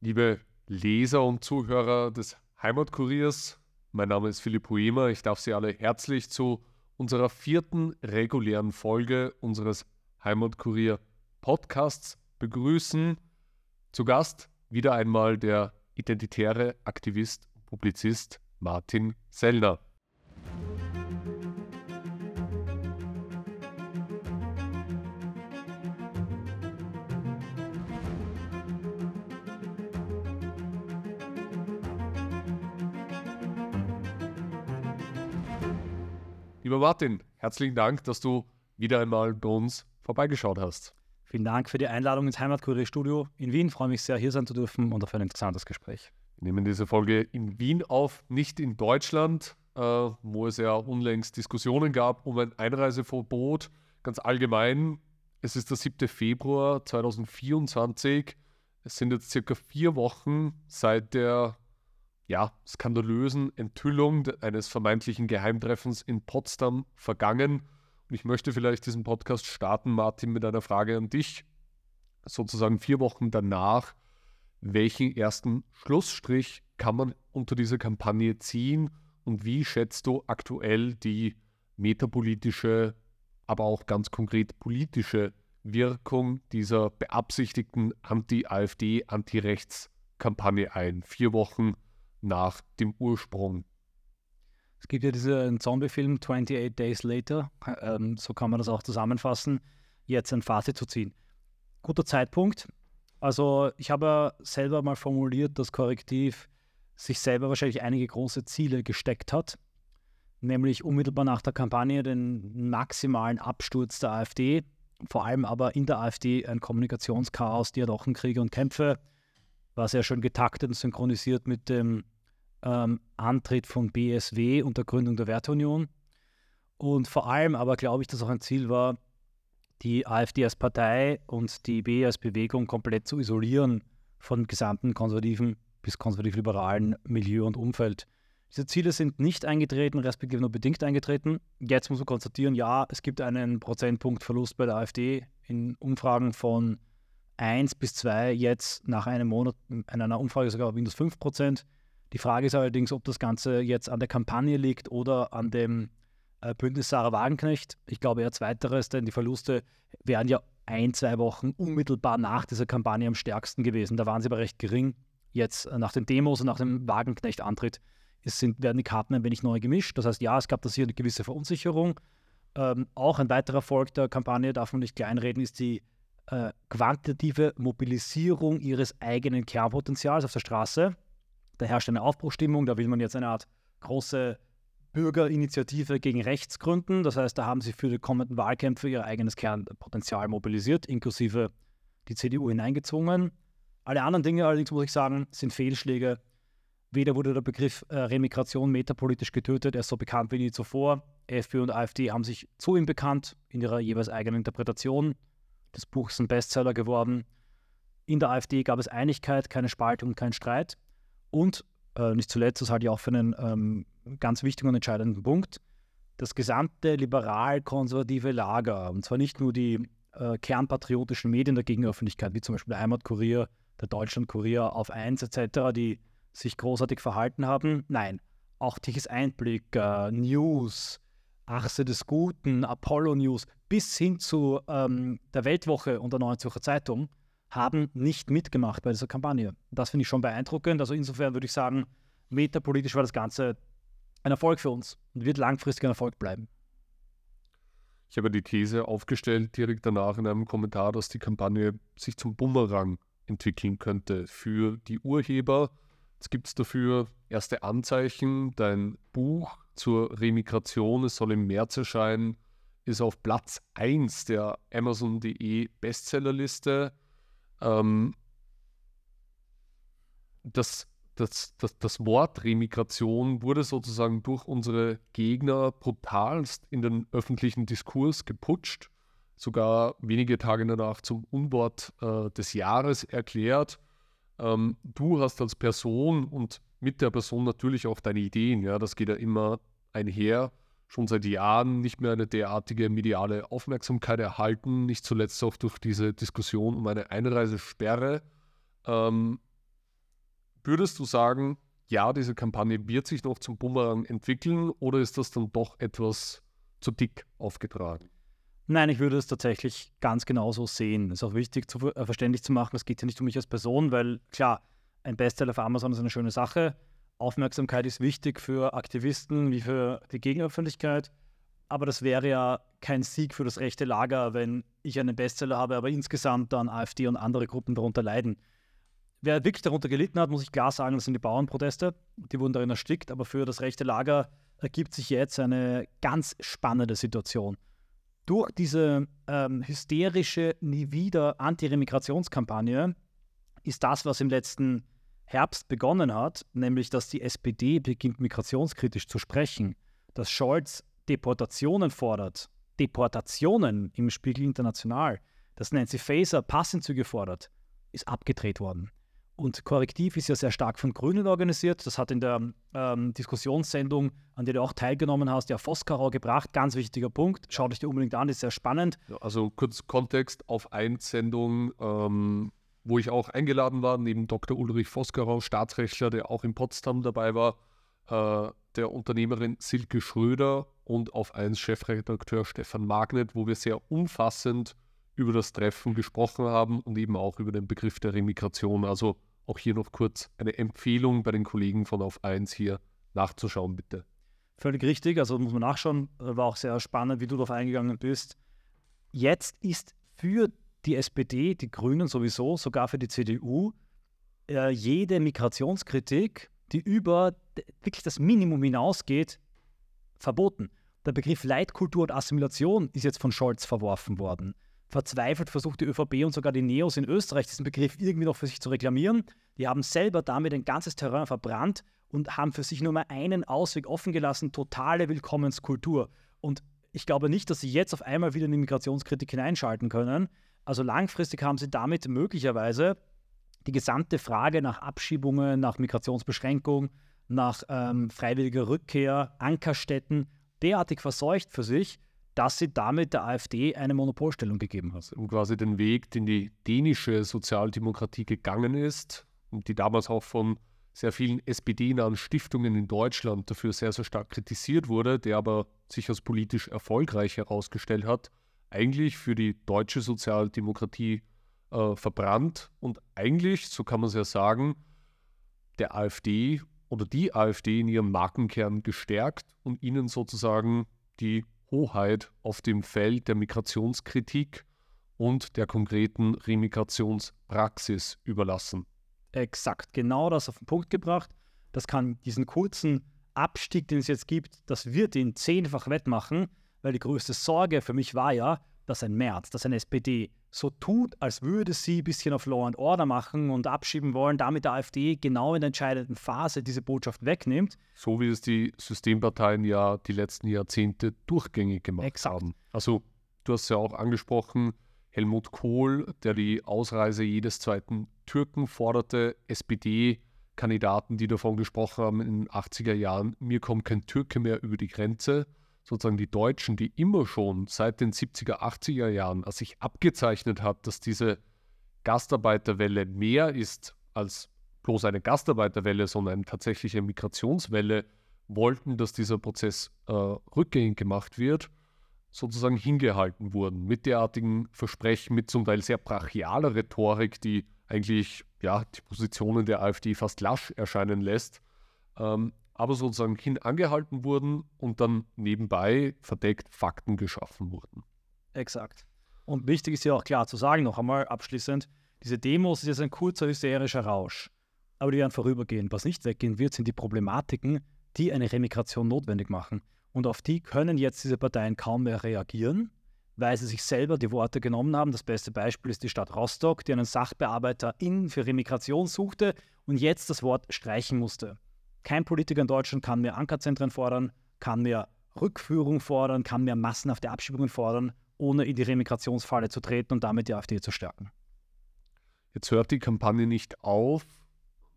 Liebe Leser und Zuhörer des Heimatkuriers, mein Name ist Philipp Huemer. Ich darf Sie alle herzlich zu unserer vierten regulären Folge unseres Heimatkurier Podcasts begrüßen. Zu Gast wieder einmal der identitäre Aktivist und Publizist Martin Sellner. Lieber Martin, herzlichen Dank, dass du wieder einmal bei uns vorbeigeschaut hast. Vielen Dank für die Einladung ins Heimatkurier-Studio in Wien. Ich freue mich sehr, hier sein zu dürfen und auf ein interessantes Gespräch. Wir nehmen diese Folge in Wien auf, nicht in Deutschland, äh, wo es ja unlängst Diskussionen gab um ein Einreiseverbot. Ganz allgemein, es ist der 7. Februar 2024. Es sind jetzt circa vier Wochen seit der ja, skandalösen Enthüllung eines vermeintlichen Geheimtreffens in Potsdam vergangen. Und ich möchte vielleicht diesen Podcast starten, Martin, mit einer Frage an dich. Sozusagen vier Wochen danach, welchen ersten Schlussstrich kann man unter dieser Kampagne ziehen und wie schätzt du aktuell die metapolitische, aber auch ganz konkret politische Wirkung dieser beabsichtigten Anti-AfD, Anti-Rechts-Kampagne ein? Vier Wochen nach dem Ursprung. Es gibt ja diesen Zombie-Film 28 Days Later, ähm, so kann man das auch zusammenfassen, jetzt ein Fazit zu ziehen. Guter Zeitpunkt. Also ich habe selber mal formuliert, dass Korrektiv sich selber wahrscheinlich einige große Ziele gesteckt hat, nämlich unmittelbar nach der Kampagne den maximalen Absturz der AfD, vor allem aber in der AfD ein Kommunikationschaos, Diadochenkriege und Kämpfe, war sehr schön getaktet und synchronisiert mit dem ähm, Antritt von BSW und der Gründung der Werteunion. Und vor allem aber glaube ich, dass auch ein Ziel war, die AfD als Partei und die B als Bewegung komplett zu isolieren von gesamten konservativen bis konservativ-liberalen Milieu und Umfeld. Diese Ziele sind nicht eingetreten, respektive nur bedingt eingetreten. Jetzt muss man konstatieren, ja, es gibt einen Prozentpunktverlust bei der AfD in Umfragen von 1 bis 2, jetzt nach einem Monat in einer Umfrage sogar minus 5 Prozent. Die Frage ist allerdings, ob das Ganze jetzt an der Kampagne liegt oder an dem äh, Bündnis Sarah Wagenknecht. Ich glaube eher zweiteres, denn die Verluste wären ja ein, zwei Wochen unmittelbar nach dieser Kampagne am stärksten gewesen. Da waren sie aber recht gering. Jetzt äh, nach den Demos und nach dem Wagenknecht-Antritt werden die Karten ein wenig neu gemischt. Das heißt, ja, es gab das hier eine gewisse Verunsicherung. Ähm, auch ein weiterer Erfolg der Kampagne, darf man nicht kleinreden, ist die äh, quantitative Mobilisierung ihres eigenen Kernpotenzials auf der Straße. Da herrscht eine Aufbruchstimmung, da will man jetzt eine Art große Bürgerinitiative gegen rechts gründen. Das heißt, da haben sie für die kommenden Wahlkämpfe ihr eigenes Kernpotenzial mobilisiert, inklusive die CDU hineingezwungen. Alle anderen Dinge allerdings, muss ich sagen, sind Fehlschläge. Weder wurde der Begriff äh, Remigration metapolitisch getötet, er ist so bekannt wie nie zuvor. FPÖ und AfD haben sich zu ihm bekannt in ihrer jeweils eigenen Interpretation. Das Buch ist ein Bestseller geworden. In der AfD gab es Einigkeit, keine Spaltung, kein Streit. Und äh, nicht zuletzt, das halte ich auch für einen ähm, ganz wichtigen und entscheidenden Punkt, das gesamte liberal-konservative Lager, und zwar nicht nur die äh, kernpatriotischen Medien der Gegenöffentlichkeit, wie zum Beispiel der Heimatkurier, der Deutschlandkurier auf 1 etc., die sich großartig verhalten haben. Nein, auch Tiches Einblick, äh, News, Achse des Guten, Apollo News bis hin zu ähm, der Weltwoche und der Neuen Zürcher Zeitung haben nicht mitgemacht bei dieser Kampagne. Das finde ich schon beeindruckend. Also insofern würde ich sagen, metapolitisch war das Ganze ein Erfolg für uns und wird langfristig ein Erfolg bleiben. Ich habe die These aufgestellt, direkt danach in einem Kommentar, dass die Kampagne sich zum Bumerang entwickeln könnte für die Urheber. Es gibt dafür erste Anzeichen. Dein Buch zur Remigration, es soll im März erscheinen, ist auf Platz 1 der Amazon.de Bestsellerliste. Ähm, das, das, das, das Wort Remigration wurde sozusagen durch unsere Gegner brutalst in den öffentlichen Diskurs geputscht, sogar wenige Tage danach zum Unwort äh, des Jahres erklärt. Ähm, du hast als Person und mit der Person natürlich auch deine Ideen, ja, das geht ja immer einher schon seit Jahren nicht mehr eine derartige mediale Aufmerksamkeit erhalten, nicht zuletzt auch durch diese Diskussion um eine Einreisesperre. Ähm, Würdest du sagen, ja, diese Kampagne wird sich noch zum Bumerang entwickeln oder ist das dann doch etwas zu dick aufgetragen? Nein, ich würde es tatsächlich ganz genauso sehen. Es ist auch wichtig, zu, äh, verständlich zu machen, es geht ja nicht um mich als Person, weil klar, ein Bestseller für Amazon ist eine schöne Sache. Aufmerksamkeit ist wichtig für Aktivisten wie für die Gegenöffentlichkeit. Aber das wäre ja kein Sieg für das rechte Lager, wenn ich einen Bestseller habe, aber insgesamt dann AfD und andere Gruppen darunter leiden. Wer wirklich darunter gelitten hat, muss ich klar sagen, das sind die Bauernproteste. Die wurden darin erstickt, aber für das rechte Lager ergibt sich jetzt eine ganz spannende Situation. Durch diese ähm, hysterische Nie wieder Anti-Remigrationskampagne ist das, was im letzten Herbst begonnen hat, nämlich dass die SPD beginnt migrationskritisch zu sprechen, dass Scholz Deportationen fordert, Deportationen im Spiegel International, dass Nancy Faeser Passentzüge fordert, ist abgedreht worden. Und Korrektiv ist ja sehr stark von Grünen organisiert. Das hat in der ähm, Diskussionssendung, an der du auch teilgenommen hast, ja Voskarau gebracht. Ganz wichtiger Punkt. Schau dich dir unbedingt an, ist sehr spannend. Also kurz Kontext auf Einsendung, ähm, wo ich auch eingeladen war, neben Dr. Ulrich Voskarau, Staatsrechtler, der auch in Potsdam dabei war, äh, der Unternehmerin Silke Schröder und auf 1 Chefredakteur Stefan Magnet, wo wir sehr umfassend über das Treffen gesprochen haben und eben auch über den Begriff der Remigration. Also auch hier noch kurz eine Empfehlung bei den Kollegen von Auf 1 hier nachzuschauen, bitte. Völlig richtig, also muss man nachschauen. War auch sehr spannend, wie du darauf eingegangen bist. Jetzt ist für die SPD, die Grünen sowieso, sogar für die CDU, äh, jede Migrationskritik, die über wirklich das Minimum hinausgeht, verboten. Der Begriff Leitkultur und Assimilation ist jetzt von Scholz verworfen worden verzweifelt versucht die ÖVP und sogar die Neos in Österreich diesen Begriff irgendwie noch für sich zu reklamieren. Die haben selber damit ein ganzes Terrain verbrannt und haben für sich nur mal einen Ausweg offen gelassen, totale Willkommenskultur. Und ich glaube nicht, dass sie jetzt auf einmal wieder in die Migrationskritik hineinschalten können. Also langfristig haben sie damit möglicherweise die gesamte Frage nach Abschiebungen, nach Migrationsbeschränkung, nach ähm, freiwilliger Rückkehr, Ankerstätten derartig verseucht für sich, dass sie damit der AfD eine Monopolstellung gegeben hat. Und quasi den Weg, den die dänische Sozialdemokratie gegangen ist und die damals auch von sehr vielen SPD-nahen Stiftungen in Deutschland dafür sehr, sehr stark kritisiert wurde, der aber sich als politisch erfolgreich herausgestellt hat, eigentlich für die deutsche Sozialdemokratie äh, verbrannt und eigentlich, so kann man es ja sagen, der AfD oder die AfD in ihrem Markenkern gestärkt und ihnen sozusagen die Hoheit auf dem Feld der Migrationskritik und der konkreten Remigrationspraxis überlassen. Exakt, genau das auf den Punkt gebracht. Das kann diesen kurzen Abstieg, den es jetzt gibt, das wird ihn zehnfach wettmachen, weil die größte Sorge für mich war ja, dass ein März, dass eine SPD so tut, als würde sie ein bisschen auf Law and Order machen und abschieben wollen, damit der AfD genau in der entscheidenden Phase diese Botschaft wegnimmt. So wie es die Systemparteien ja die letzten Jahrzehnte durchgängig gemacht Exakt. haben. Also du hast ja auch angesprochen, Helmut Kohl, der die Ausreise jedes zweiten Türken forderte, SPD-Kandidaten, die davon gesprochen haben in den 80er Jahren, mir kommt kein Türke mehr über die Grenze sozusagen die Deutschen, die immer schon seit den 70er, 80er Jahren, als sich abgezeichnet hat, dass diese Gastarbeiterwelle mehr ist als bloß eine Gastarbeiterwelle, sondern eine tatsächliche Migrationswelle, wollten, dass dieser Prozess äh, rückgängig gemacht wird, sozusagen hingehalten wurden mit derartigen Versprechen, mit zum Teil sehr brachialer Rhetorik, die eigentlich ja, die Positionen der AfD fast lasch erscheinen lässt. Ähm, aber sozusagen hin angehalten wurden und dann nebenbei verdeckt Fakten geschaffen wurden. Exakt. Und wichtig ist ja auch klar zu sagen, noch einmal abschließend, diese Demos ist jetzt ein kurzer hysterischer Rausch, aber die werden vorübergehen. Was nicht weggehen wird, sind die Problematiken, die eine Remigration notwendig machen. Und auf die können jetzt diese Parteien kaum mehr reagieren, weil sie sich selber die Worte genommen haben. Das beste Beispiel ist die Stadt Rostock, die einen Sachbearbeiter in für Remigration suchte und jetzt das Wort streichen musste. Kein Politiker in Deutschland kann mehr Ankerzentren fordern, kann mehr Rückführung fordern, kann mehr massenhafte Abschiebungen fordern, ohne in die Remigrationsfalle zu treten und damit die AfD zu stärken. Jetzt hört die Kampagne nicht auf.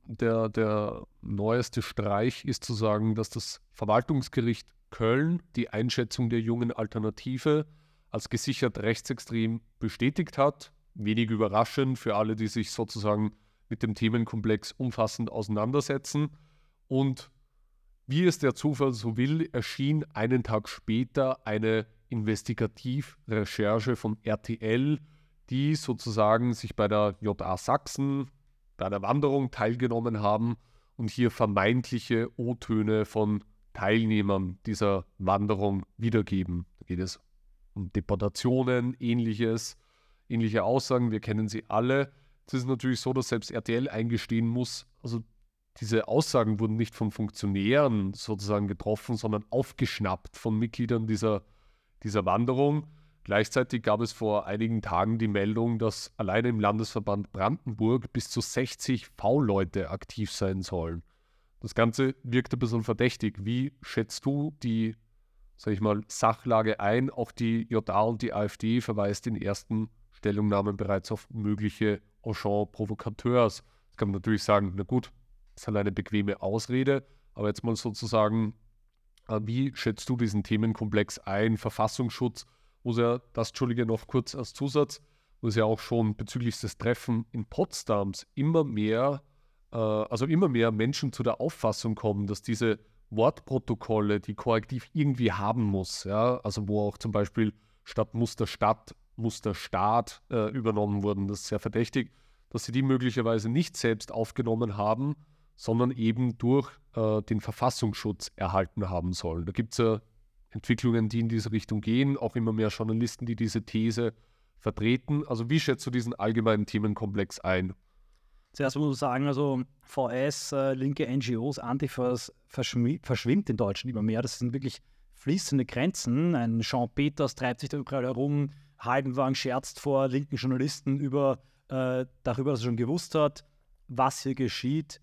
Der, der neueste Streich ist zu sagen, dass das Verwaltungsgericht Köln die Einschätzung der jungen Alternative als gesichert rechtsextrem bestätigt hat. Wenig überraschend für alle, die sich sozusagen mit dem Themenkomplex umfassend auseinandersetzen. Und wie es der Zufall so will, erschien einen Tag später eine Investigativrecherche von RTL, die sozusagen sich bei der JA Sachsen, bei einer Wanderung teilgenommen haben und hier vermeintliche O-Töne von Teilnehmern dieser Wanderung wiedergeben. Da geht es um Deportationen, ähnliches, ähnliche Aussagen, wir kennen sie alle. Es ist natürlich so, dass selbst RTL eingestehen muss, also diese Aussagen wurden nicht von Funktionären sozusagen getroffen, sondern aufgeschnappt von Mitgliedern dieser, dieser Wanderung. Gleichzeitig gab es vor einigen Tagen die Meldung, dass alleine im Landesverband Brandenburg bis zu 60 V-Leute aktiv sein sollen. Das Ganze wirkt ein bisschen verdächtig. Wie schätzt du die, sag ich mal, Sachlage ein? Auch die JA und die AfD verweist in ersten Stellungnahmen bereits auf mögliche Auchan-Provokateurs. Das kann man natürlich sagen, na gut, ist halt eine bequeme Ausrede, aber jetzt mal sozusagen, äh, wie schätzt du diesen Themenkomplex ein? Verfassungsschutz, wo ja, das Entschuldige noch kurz als Zusatz, wo es ja auch schon bezüglich des Treffen in Potsdams immer mehr, äh, also immer mehr Menschen zu der Auffassung kommen, dass diese Wortprotokolle, die Korrektiv irgendwie haben muss, ja, also wo auch zum Beispiel statt Muster Stadt Muster Staat äh, übernommen wurden. Das ist sehr verdächtig, dass sie die möglicherweise nicht selbst aufgenommen haben, sondern eben durch äh, den Verfassungsschutz erhalten haben sollen. Da gibt es ja Entwicklungen, die in diese Richtung gehen, auch immer mehr Journalisten, die diese These vertreten. Also wie schätzt du diesen allgemeinen Themenkomplex ein? Zuerst muss man sagen, also VS, äh, linke NGOs, Antifas verschwimmt in Deutschland immer mehr. Das sind wirklich fließende Grenzen. Ein Jean Peters treibt sich da überall herum, Haldenwang scherzt vor linken Journalisten über, äh, darüber, dass er schon gewusst hat, was hier geschieht.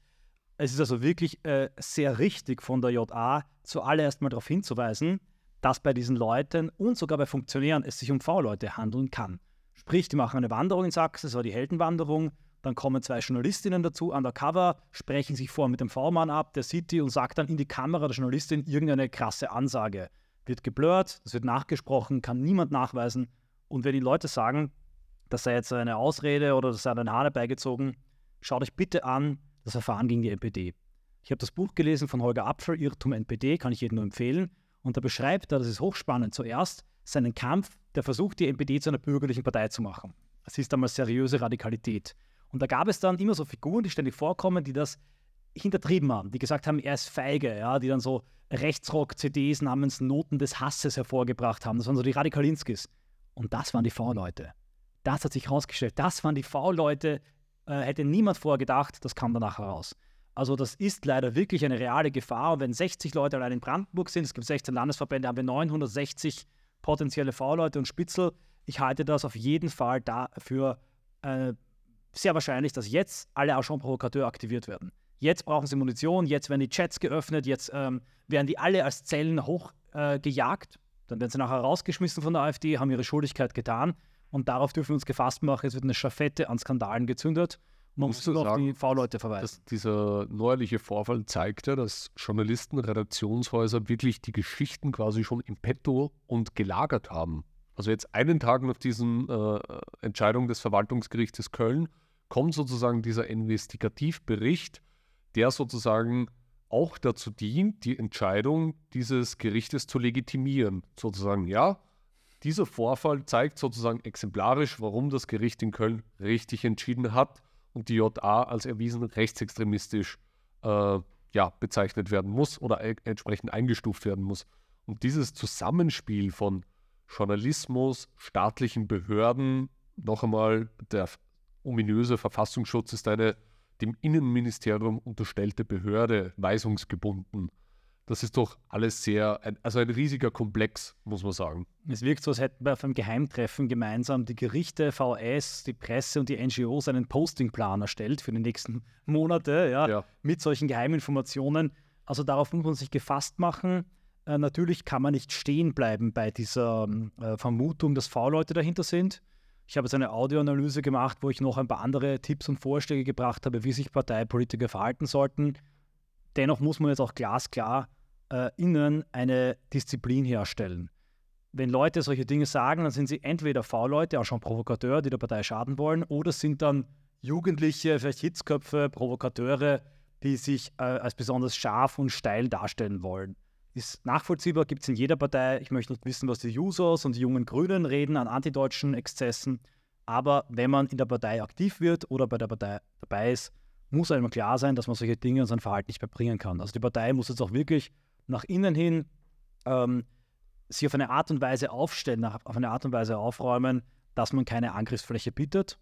Es ist also wirklich äh, sehr richtig von der JA, zuallererst mal darauf hinzuweisen, dass bei diesen Leuten und sogar bei Funktionären es sich um V-Leute handeln kann. Sprich, die machen eine Wanderung in Sachsen, das war die Heldenwanderung, dann kommen zwei Journalistinnen dazu, undercover, sprechen sich vor mit dem V-Mann ab, der die und sagt dann in die Kamera der Journalistin irgendeine krasse Ansage. Wird geblurrt, das wird nachgesprochen, kann niemand nachweisen. Und wenn die Leute sagen, das sei jetzt eine Ausrede oder das sei ein Hahn beigezogen, schaut euch bitte an das Verfahren gegen die NPD. Ich habe das Buch gelesen von Holger Apfel, Irrtum NPD, kann ich jedem nur empfehlen. Und da beschreibt er, das ist hochspannend, zuerst seinen Kampf, der versucht, die NPD zu einer bürgerlichen Partei zu machen. Das ist damals seriöse Radikalität. Und da gab es dann immer so Figuren, die ständig vorkommen, die das hintertrieben haben, die gesagt haben, er ist feige, ja, die dann so Rechtsrock-CDs namens Noten des Hasses hervorgebracht haben. Das waren so die Radikalinskis. Und das waren die V-Leute. Das hat sich herausgestellt. Das waren die V-Leute. Äh, hätte niemand vorgedacht, das kam danach heraus. Also das ist leider wirklich eine reale Gefahr. Und wenn 60 Leute allein in Brandenburg sind, es gibt 16 Landesverbände, haben wir 960 potenzielle V-Leute und Spitzel. Ich halte das auf jeden Fall dafür äh, sehr wahrscheinlich, dass jetzt alle Agent-Provokateur aktiviert werden. Jetzt brauchen sie Munition, jetzt werden die Chats geöffnet, jetzt ähm, werden die alle als Zellen hochgejagt. Äh, dann werden sie nachher rausgeschmissen von der AfD, haben ihre Schuldigkeit getan und darauf dürfen wir uns gefasst machen, es wird eine Schafette an Skandalen gezündet. Man muss nur auf die V-Leute verweisen. dieser neuerliche Vorfall zeigt ja, dass Journalisten, Redaktionshäuser wirklich die Geschichten quasi schon im Petto und gelagert haben. Also jetzt einen Tag nach diesen äh, Entscheidung des Verwaltungsgerichtes Köln kommt sozusagen dieser Investigativbericht, der sozusagen auch dazu dient, die Entscheidung dieses Gerichtes zu legitimieren. Sozusagen, ja, dieser Vorfall zeigt sozusagen exemplarisch, warum das Gericht in Köln richtig entschieden hat und die JA als erwiesen rechtsextremistisch äh, ja, bezeichnet werden muss oder e entsprechend eingestuft werden muss. Und dieses Zusammenspiel von Journalismus, staatlichen Behörden, noch einmal der ominöse Verfassungsschutz ist eine dem Innenministerium unterstellte Behörde weisungsgebunden. Das ist doch alles sehr, ein, also ein riesiger Komplex, muss man sagen. Es wirkt so, als hätten wir auf einem Geheimtreffen gemeinsam die Gerichte, VS, die Presse und die NGOs einen Postingplan erstellt für die nächsten Monate, ja, ja. mit solchen Geheiminformationen. Also darauf muss man sich gefasst machen. Äh, natürlich kann man nicht stehen bleiben bei dieser äh, Vermutung, dass V-Leute dahinter sind. Ich habe jetzt eine Audioanalyse gemacht, wo ich noch ein paar andere Tipps und Vorschläge gebracht habe, wie sich Parteipolitiker verhalten sollten. Dennoch muss man jetzt auch glasklar äh, innen eine Disziplin herstellen. Wenn Leute solche Dinge sagen, dann sind sie entweder V-Leute, auch schon Provokateur, die der Partei schaden wollen, oder sind dann Jugendliche, vielleicht Hitzköpfe, Provokateure, die sich äh, als besonders scharf und steil darstellen wollen. Ist nachvollziehbar, gibt es in jeder Partei. Ich möchte nicht wissen, was die Jusos und die jungen Grünen reden an antideutschen Exzessen. Aber wenn man in der Partei aktiv wird oder bei der Partei dabei ist, muss einem klar sein, dass man solche Dinge und sein Verhalten nicht mehr bringen kann. Also die Partei muss jetzt auch wirklich nach innen hin ähm, sich auf eine Art und Weise aufstellen, auf eine Art und Weise aufräumen, dass man keine Angriffsfläche bietet.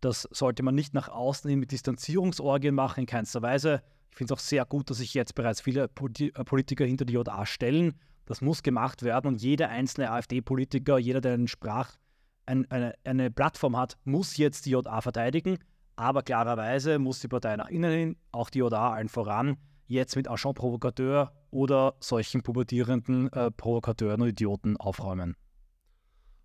Das sollte man nicht nach außen hin mit Distanzierungsorgien machen, in keinster Weise. Ich finde es auch sehr gut, dass sich jetzt bereits viele äh, Politiker hinter die JA stellen. Das muss gemacht werden und jeder einzelne AfD-Politiker, jeder, der einen Sprach, ein, eine, eine Plattform hat, muss jetzt die JA verteidigen. Aber klarerweise muss die Partei nach innen hin, auch die JA allen voran, jetzt mit Agent Provokateur oder solchen pubertierenden äh, Provokateuren und Idioten aufräumen.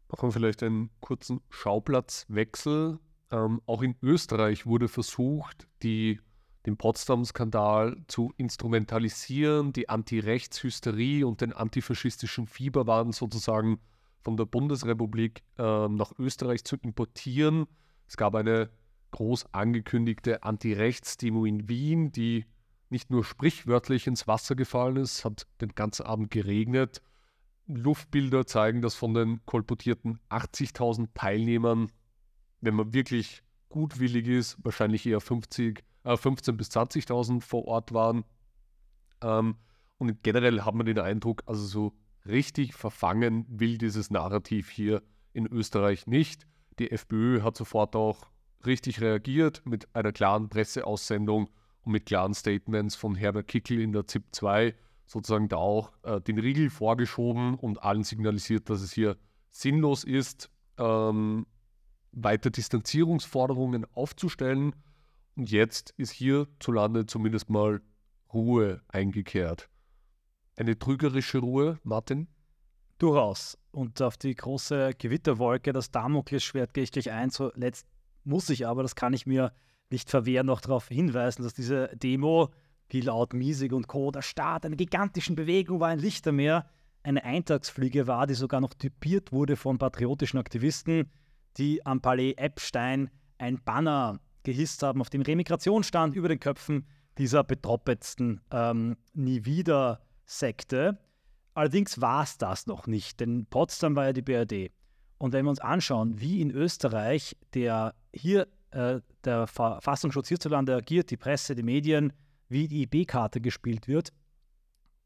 Machen wir vielleicht einen kurzen Schauplatzwechsel. Ähm, auch in Österreich wurde versucht, die, den Potsdam-Skandal zu instrumentalisieren, die Anti-Rechts-Hysterie und den antifaschistischen Fieberwahn sozusagen von der Bundesrepublik äh, nach Österreich zu importieren. Es gab eine groß angekündigte Anti-Rechts-Demo in Wien, die nicht nur sprichwörtlich ins Wasser gefallen ist, hat den ganzen Abend geregnet. Luftbilder zeigen, dass von den kolportierten 80.000 Teilnehmern, wenn man wirklich gutwillig ist, wahrscheinlich eher 50, äh, 15.000 bis 20.000 vor Ort waren. Ähm, und generell hat man den Eindruck, also so richtig verfangen will dieses Narrativ hier in Österreich nicht. Die FPÖ hat sofort auch richtig reagiert mit einer klaren Presseaussendung und mit klaren Statements von Herbert Kickel in der ZIP 2 sozusagen da auch äh, den Riegel vorgeschoben und allen signalisiert, dass es hier sinnlos ist, ähm, weiter Distanzierungsforderungen aufzustellen. Und jetzt ist hierzulande zumindest mal Ruhe eingekehrt. Eine trügerische Ruhe, Martin? Durchaus. Und auf die große Gewitterwolke, das Damoklesschwert, gehe ich gleich ein. Zuletzt muss ich aber, das kann ich mir nicht verwehren, noch darauf hinweisen, dass diese Demo, wie laut Miesig und Co., der Start einer gigantischen Bewegung war, ein Lichtermeer, eine Eintagsfliege war, die sogar noch typiert wurde von patriotischen Aktivisten, die am Palais Epstein ein Banner gehisst haben, auf dem Remigration stand über den Köpfen dieser betroppetsten ähm, Nie wieder Sekte. Allerdings war es das noch nicht, denn Potsdam war ja die BRD. Und wenn wir uns anschauen, wie in Österreich der hier äh, der Verfassungsschutz hierzulande agiert, die Presse, die Medien, wie die IB-Karte gespielt wird,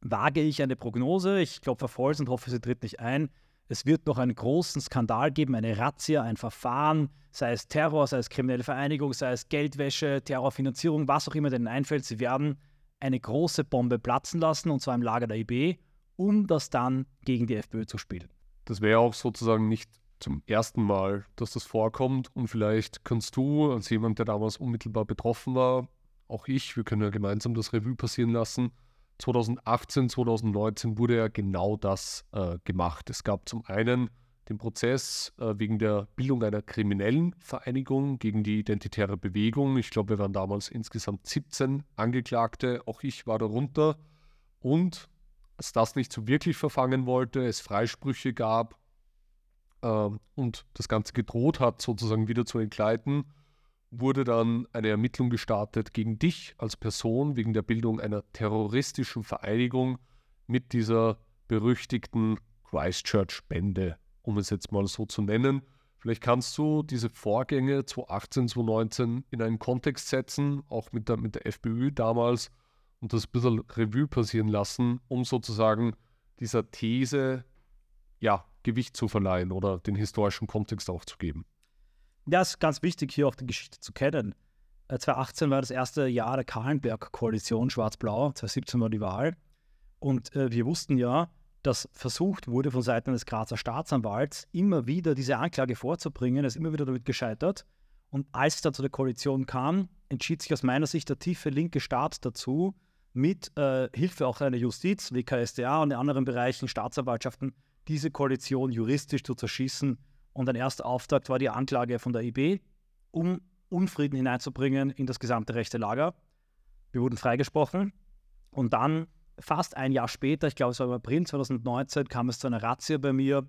wage ich eine Prognose. Ich glaube, verfolge und hoffe, sie tritt nicht ein. Es wird noch einen großen Skandal geben, eine Razzia, ein Verfahren, sei es Terror, sei es kriminelle Vereinigung, sei es Geldwäsche, Terrorfinanzierung, was auch immer denen einfällt. Sie werden eine große Bombe platzen lassen, und zwar im Lager der IB, um das dann gegen die FPÖ zu spielen. Das wäre auch sozusagen nicht zum ersten Mal, dass das vorkommt. Und vielleicht kannst du, als jemand, der damals unmittelbar betroffen war, auch ich, wir können ja gemeinsam das Revue passieren lassen. 2018, 2019 wurde ja genau das äh, gemacht. Es gab zum einen den Prozess äh, wegen der Bildung einer kriminellen Vereinigung gegen die identitäre Bewegung. Ich glaube, wir waren damals insgesamt 17 Angeklagte. Auch ich war darunter. Und als das nicht so wirklich verfangen wollte, es Freisprüche gab äh, und das Ganze gedroht hat, sozusagen wieder zu entgleiten, wurde dann eine Ermittlung gestartet gegen dich als Person wegen der Bildung einer terroristischen Vereinigung mit dieser berüchtigten Christchurch-Bände, um es jetzt mal so zu nennen. Vielleicht kannst du diese Vorgänge 2018, 2019 in einen Kontext setzen, auch mit der, mit der FPÖ damals, und das ein bisschen Revue passieren lassen, um sozusagen dieser These ja, Gewicht zu verleihen oder den historischen Kontext auch zu geben. Ja, es ist ganz wichtig, hier auch die Geschichte zu kennen. 2018 äh, war das erste Jahr der Kahlenberg-Koalition, Schwarz-Blau, 2017 war die Wahl. Und äh, wir wussten ja, dass versucht wurde von Seiten des Grazer Staatsanwalts immer wieder diese Anklage vorzubringen, ist immer wieder damit gescheitert. Und als es dann zu der Koalition kam, entschied sich aus meiner Sicht der tiefe linke Staat dazu, mit äh, Hilfe auch einer Justiz, WKSDA und in anderen Bereichen, Staatsanwaltschaften, diese Koalition juristisch zu zerschießen. Und ein erster Auftakt war die Anklage von der IB, um Unfrieden hineinzubringen in das gesamte rechte Lager. Wir wurden freigesprochen. Und dann, fast ein Jahr später, ich glaube es war im April 2019, kam es zu einer Razzia bei mir,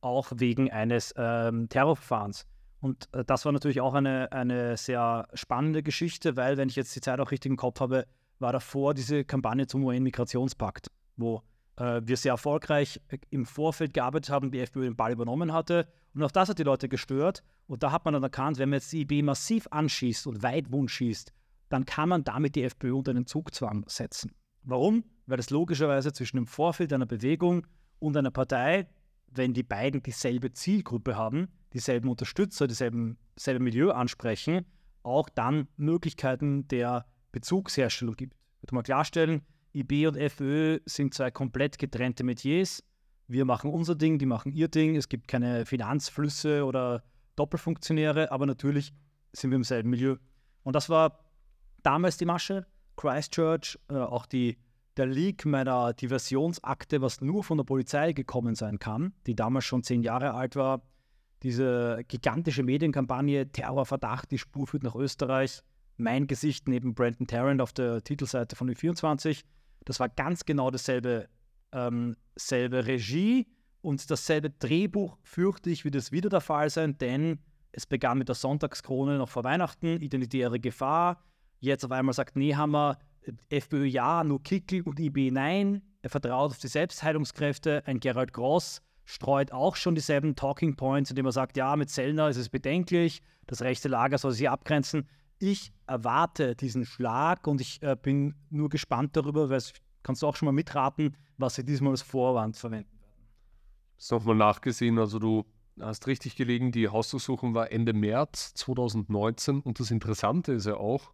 auch wegen eines ähm, Terrorverfahrens. Und äh, das war natürlich auch eine, eine sehr spannende Geschichte, weil, wenn ich jetzt die Zeit auch richtig im Kopf habe, war davor diese Kampagne zum UN-Migrationspakt, wo wir sehr erfolgreich äh, im Vorfeld gearbeitet haben, die FPÖ den Ball übernommen hatte. Und auch das hat die Leute gestört. Und da hat man dann erkannt, wenn man jetzt die IB massiv anschießt und Weitwund schießt, dann kann man damit die FPÖ unter den Zugzwang setzen. Warum? Weil es logischerweise zwischen dem Vorfeld einer Bewegung und einer Partei, wenn die beiden dieselbe Zielgruppe haben, dieselben Unterstützer, dieselben, dieselbe Milieu ansprechen, auch dann Möglichkeiten der Bezugsherstellung gibt. Ich würde mal klarstellen, IB und FÖ sind zwei komplett getrennte Metiers. Wir machen unser Ding, die machen ihr Ding. Es gibt keine Finanzflüsse oder Doppelfunktionäre, aber natürlich sind wir im selben Milieu. Und das war damals die Masche. Christchurch, äh, auch die, der Leak meiner Diversionsakte, was nur von der Polizei gekommen sein kann, die damals schon zehn Jahre alt war. Diese gigantische Medienkampagne, Terrorverdacht, die Spur führt nach Österreich. Mein Gesicht neben Brandon Tarrant auf der Titelseite von U24. Das war ganz genau dasselbe ähm, selbe Regie und dasselbe Drehbuch fürchte ich, wird es wieder der Fall sein, denn es begann mit der Sonntagskrone noch vor Weihnachten, identitäre Gefahr. Jetzt auf einmal sagt Nehammer, FPÖ ja, nur Kickel und IB nein. Er vertraut auf die Selbstheilungskräfte. Ein Gerald Gross streut auch schon dieselben Talking Points, indem er sagt, ja, mit Sellner ist es bedenklich, das rechte Lager soll sich abgrenzen. Ich erwarte diesen Schlag und ich äh, bin nur gespannt darüber, weil kannst du auch schon mal mitraten, was sie diesmal als Vorwand verwenden werden. Das nochmal nachgesehen, also du hast richtig gelegen, die Hausdurchsuchung war Ende März 2019 und das Interessante ist ja auch,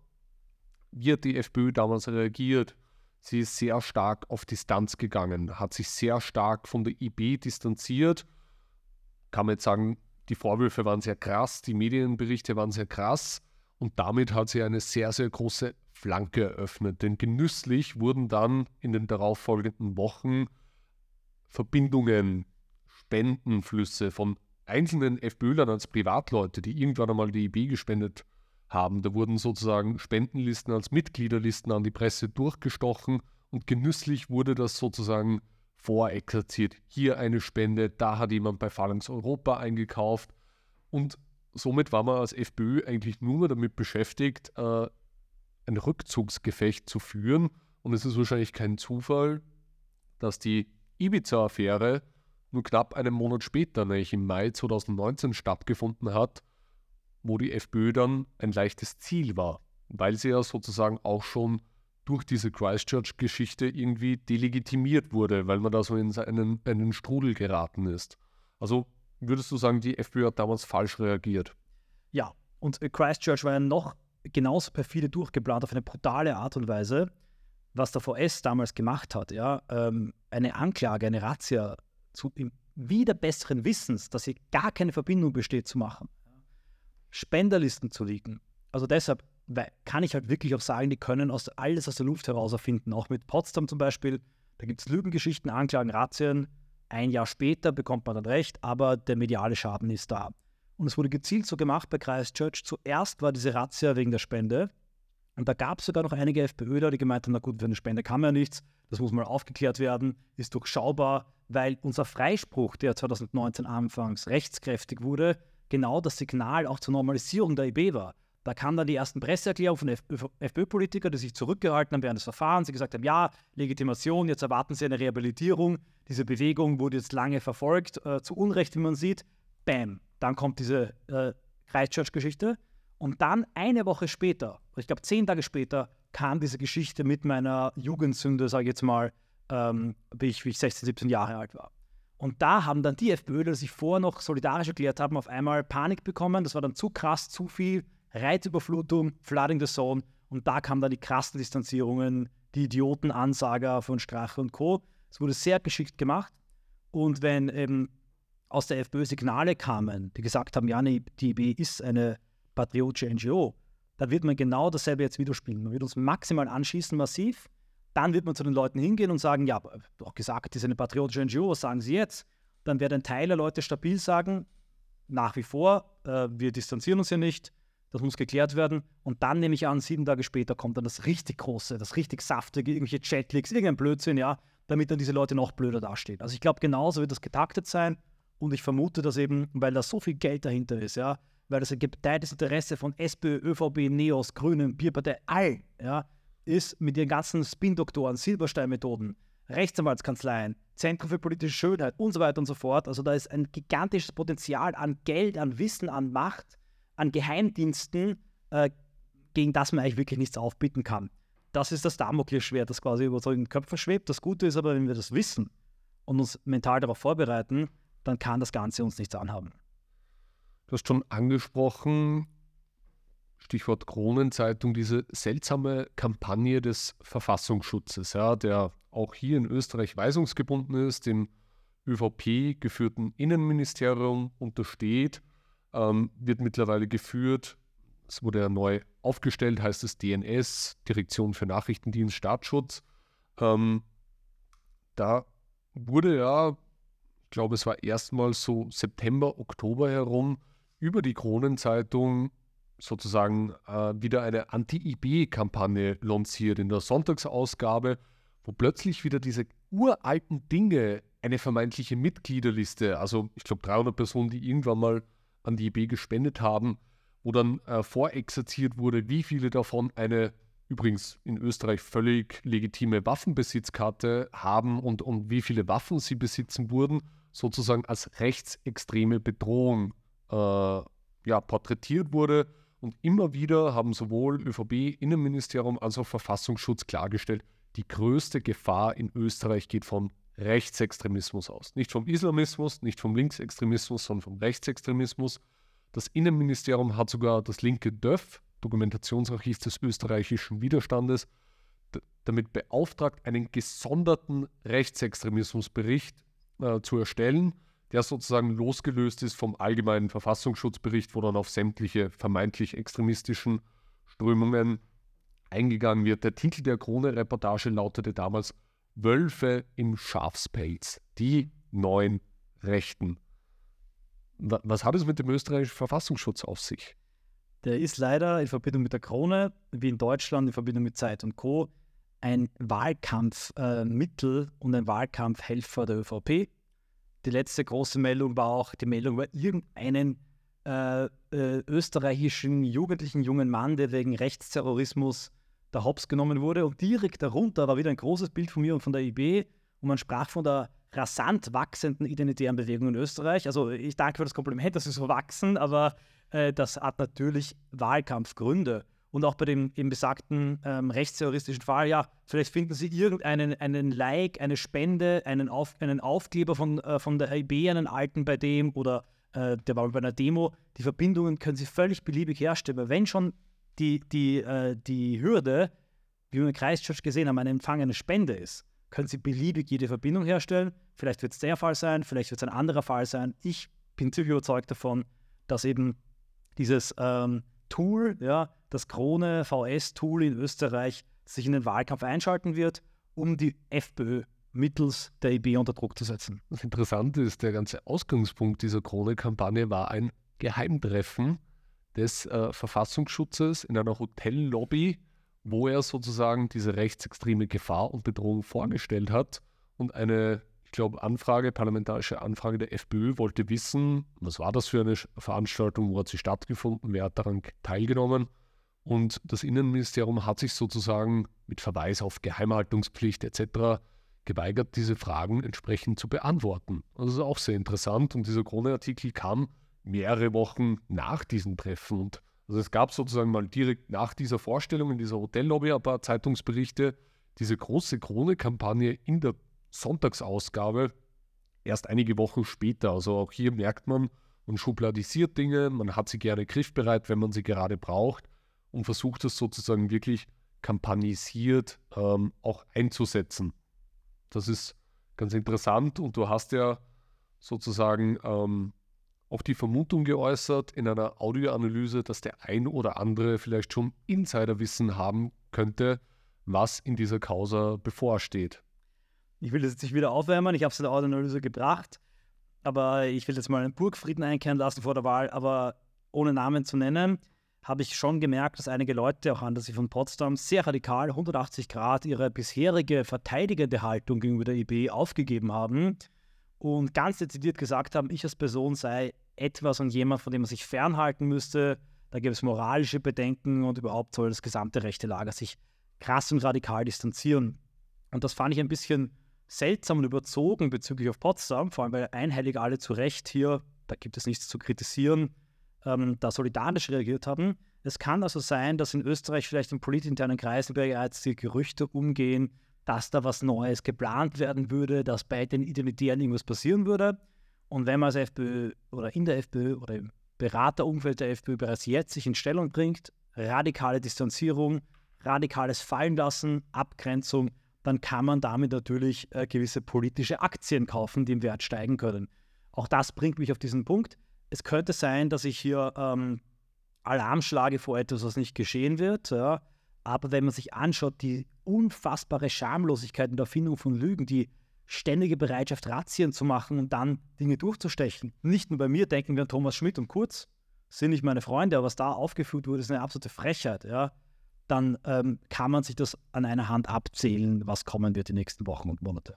wie hat die FPÖ damals reagiert? Sie ist sehr stark auf Distanz gegangen, hat sich sehr stark von der IB distanziert. Kann man jetzt sagen, die Vorwürfe waren sehr krass, die Medienberichte waren sehr krass und damit hat sie eine sehr, sehr große Flanke eröffnet. Denn genüsslich wurden dann in den darauffolgenden Wochen Verbindungen, Spendenflüsse von einzelnen FPÖlern als Privatleute, die irgendwann einmal die IB gespendet haben. Da wurden sozusagen Spendenlisten als Mitgliederlisten an die Presse durchgestochen und genüsslich wurde das sozusagen vorexerziert. Hier eine Spende, da hat jemand bei Phalanx Europa eingekauft und somit war man als FPÖ eigentlich nur damit beschäftigt, äh, ein Rückzugsgefecht zu führen. Und es ist wahrscheinlich kein Zufall, dass die Ibiza-Affäre nur knapp einen Monat später, nämlich im Mai 2019, stattgefunden hat, wo die FPÖ dann ein leichtes Ziel war, weil sie ja sozusagen auch schon durch diese Christchurch-Geschichte irgendwie delegitimiert wurde, weil man da so in einen, einen Strudel geraten ist. Also würdest du sagen, die FPÖ hat damals falsch reagiert? Ja, und Christchurch war ja noch genauso perfide durchgeplant auf eine brutale Art und Weise, was der VS damals gemacht hat. Ja? Ähm, eine Anklage, eine Razzia zu wieder besseren Wissens, dass hier gar keine Verbindung besteht, zu machen. Spenderlisten zu liegen. Also deshalb kann ich halt wirklich auch sagen, die können aus, alles aus der Luft heraus erfinden. Auch mit Potsdam zum Beispiel. Da gibt es Lügengeschichten, Anklagen, Razzien. Ein Jahr später bekommt man dann recht, aber der mediale Schaden ist da. Und es wurde gezielt so gemacht bei Christchurch. Zuerst war diese Razzia wegen der Spende. Und da gab es sogar noch einige FPÖler, die gemeint haben, na gut, für eine Spende kann man ja nichts. Das muss mal aufgeklärt werden, ist durchschaubar, weil unser Freispruch, der 2019 anfangs rechtskräftig wurde, genau das Signal auch zur Normalisierung der IB war. Da kamen dann die ersten Presseerklärungen von FPÖ-Politikern, die sich zurückgehalten haben während des Verfahrens, die gesagt haben, ja, Legitimation, jetzt erwarten sie eine Rehabilitierung. Diese Bewegung wurde jetzt lange verfolgt, äh, zu Unrecht, wie man sieht. Bam, dann kommt diese äh, Christchurch-Geschichte. Und dann eine Woche später, ich glaube zehn Tage später, kam diese Geschichte mit meiner Jugendsünde, sage ich jetzt mal, ähm, wie, ich, wie ich 16, 17 Jahre alt war. Und da haben dann die FPÖler, die sich vorher noch solidarisch erklärt haben, auf einmal Panik bekommen. Das war dann zu krass, zu viel Reizüberflutung, Flooding the Zone. Und da kamen dann die krassen Distanzierungen, die Idiotenansager von Strache und Co. Es wurde sehr geschickt gemacht. Und wenn eben aus der FPÖ Signale kamen, die gesagt haben, ja, die IB ist eine patriotische NGO, dann wird man genau dasselbe jetzt widerspiegeln. Man wird uns maximal anschießen, massiv. Dann wird man zu den Leuten hingehen und sagen, ja, du gesagt, die ist eine patriotische NGO, was sagen sie jetzt? Dann wird ein Teil der Leute stabil sagen, nach wie vor, äh, wir distanzieren uns ja nicht, das muss geklärt werden. Und dann nehme ich an, sieben Tage später kommt dann das richtig große, das richtig saftige, irgendwelche Chatleaks, irgendein Blödsinn, ja, damit dann diese Leute noch blöder dastehen. Also ich glaube, genauso wird das getaktet sein. Und ich vermute, dass eben, weil da so viel Geld dahinter ist, ja, weil das ein geteiltes Interesse von SPÖ, ÖVP, NEOS, Grünen, Bierpartei, all, ja, ist mit ihren ganzen Spin-Doktoren, Silberstein-Methoden, Rechtsanwaltskanzleien, Zentren für politische Schönheit und so weiter und so fort. Also da ist ein gigantisches Potenzial an Geld, an Wissen, an Macht, an Geheimdiensten, äh, gegen das man eigentlich wirklich nichts aufbieten kann. Das ist das Damoklesschwert, das quasi über unseren Köpfen schwebt. Das Gute ist aber, wenn wir das wissen und uns mental darauf vorbereiten, dann kann das Ganze uns nichts anhaben. Du hast schon angesprochen, Stichwort Kronenzeitung, diese seltsame Kampagne des Verfassungsschutzes, ja, der auch hier in Österreich weisungsgebunden ist, dem ÖVP geführten Innenministerium untersteht, ähm, wird mittlerweile geführt. Es wurde ja neu aufgestellt, heißt es DNS, Direktion für Nachrichtendienst, Staatsschutz. Ähm, da wurde ja, ich glaube, es war erstmals so September, Oktober herum über die Kronenzeitung sozusagen äh, wieder eine Anti-IB-Kampagne lanciert in der Sonntagsausgabe, wo plötzlich wieder diese uralten Dinge, eine vermeintliche Mitgliederliste, also ich glaube 300 Personen, die irgendwann mal an die IB gespendet haben, wo dann äh, vorexerziert wurde, wie viele davon eine übrigens in Österreich völlig legitime Waffenbesitzkarte haben und, und wie viele Waffen sie besitzen wurden, sozusagen als rechtsextreme Bedrohung äh, ja, porträtiert wurde. Und immer wieder haben sowohl ÖVP, Innenministerium als auch Verfassungsschutz klargestellt, die größte Gefahr in Österreich geht vom Rechtsextremismus aus. Nicht vom Islamismus, nicht vom Linksextremismus, sondern vom Rechtsextremismus. Das Innenministerium hat sogar das linke DÖF, Dokumentationsarchiv des österreichischen Widerstandes, damit beauftragt, einen gesonderten Rechtsextremismusbericht äh, zu erstellen der sozusagen losgelöst ist vom allgemeinen Verfassungsschutzbericht, wo dann auf sämtliche vermeintlich extremistischen Strömungen eingegangen wird. Der Titel der Krone-Reportage lautete damals Wölfe im Schafspelz, die neuen Rechten. Was hat es mit dem österreichischen Verfassungsschutz auf sich? Der ist leider in Verbindung mit der Krone, wie in Deutschland in Verbindung mit Zeit und Co., ein Wahlkampfmittel äh, und ein Wahlkampfhelfer der ÖVP die letzte große Meldung war auch die Meldung über irgendeinen äh, äh, österreichischen jugendlichen jungen Mann, der wegen Rechtsterrorismus der Hops genommen wurde. Und direkt darunter war wieder ein großes Bild von mir und von der IB. Und man sprach von der rasant wachsenden identitären Bewegung in Österreich. Also ich danke für das Kompliment, das ist so wachsen, aber äh, das hat natürlich Wahlkampfgründe und auch bei dem eben besagten ähm, rechtsterroristischen Fall, ja, vielleicht finden Sie irgendeinen einen Like, eine Spende, einen, Auf, einen Aufkleber von, äh, von der IB, einen alten bei dem oder äh, der war bei einer Demo. Die Verbindungen können Sie völlig beliebig herstellen, wenn schon die, die, äh, die Hürde, wie wir in Christchurch gesehen haben, eine Spende ist, können Sie beliebig jede Verbindung herstellen. Vielleicht wird es der Fall sein, vielleicht wird es ein anderer Fall sein. Ich bin ziemlich überzeugt davon, dass eben dieses ähm, Tool, ja, das Krone VS-Tool in Österreich sich in den Wahlkampf einschalten wird, um die FPÖ mittels der IB unter Druck zu setzen. Das Interessante ist, der ganze Ausgangspunkt dieser Krone-Kampagne war ein Geheimtreffen des äh, Verfassungsschutzes in einer Hotellobby, wo er sozusagen diese rechtsextreme Gefahr und Bedrohung vorgestellt hat und eine ich glaube, Anfrage, parlamentarische Anfrage der FPÖ wollte wissen, was war das für eine Veranstaltung, wo hat sie stattgefunden, wer hat daran teilgenommen. Und das Innenministerium hat sich sozusagen mit Verweis auf Geheimhaltungspflicht etc. geweigert, diese Fragen entsprechend zu beantworten. Also das ist auch sehr interessant und dieser Krone-Artikel kam mehrere Wochen nach diesem Treffen. Und also es gab sozusagen mal direkt nach dieser Vorstellung in dieser Hotellobby ein paar Zeitungsberichte, diese große Krone-Kampagne in der Sonntagsausgabe erst einige Wochen später. Also auch hier merkt man, man schubladisiert Dinge, man hat sie gerne griffbereit, wenn man sie gerade braucht und versucht es sozusagen wirklich kampagnisiert ähm, auch einzusetzen. Das ist ganz interessant und du hast ja sozusagen ähm, auch die Vermutung geäußert in einer Audioanalyse, dass der ein oder andere vielleicht schon Insiderwissen haben könnte, was in dieser Causa bevorsteht. Ich will das jetzt nicht wieder aufwärmen, ich habe es in der Audioanalyse gebracht, aber ich will jetzt mal einen Burgfrieden einkehren lassen vor der Wahl, aber ohne Namen zu nennen, habe ich schon gemerkt, dass einige Leute, auch anders von Potsdam, sehr radikal 180 Grad ihre bisherige verteidigende Haltung gegenüber der IB aufgegeben haben und ganz dezidiert gesagt haben, ich als Person sei etwas und jemand, von dem man sich fernhalten müsste. Da gibt es moralische Bedenken und überhaupt soll das gesamte rechte Lager sich krass und radikal distanzieren. Und das fand ich ein bisschen seltsam und überzogen bezüglich auf Potsdam, vor allem weil einhellig alle zu Recht hier, da gibt es nichts zu kritisieren, ähm, da solidarisch reagiert haben. Es kann also sein, dass in Österreich vielleicht in politinternen Kreisen bereits die Gerüchte umgehen, dass da was Neues geplant werden würde, dass bei den Identitären irgendwas passieren würde. Und wenn man als FPÖ oder in der FPÖ oder im Beraterumfeld der FPÖ bereits jetzt sich in Stellung bringt, radikale Distanzierung, radikales Fallenlassen, Abgrenzung, dann kann man damit natürlich äh, gewisse politische Aktien kaufen, die im Wert steigen können. Auch das bringt mich auf diesen Punkt. Es könnte sein, dass ich hier ähm, Alarm schlage vor etwas, was nicht geschehen wird. Ja. Aber wenn man sich anschaut, die unfassbare Schamlosigkeit in der Erfindung von Lügen, die ständige Bereitschaft, Razzien zu machen und dann Dinge durchzustechen. Nicht nur bei mir denken wir an Thomas Schmidt und Kurz, sind nicht meine Freunde, aber was da aufgeführt wurde, ist eine absolute Frechheit. Ja? Dann ähm, kann man sich das an einer Hand abzählen, was kommen wird die nächsten Wochen und Monate.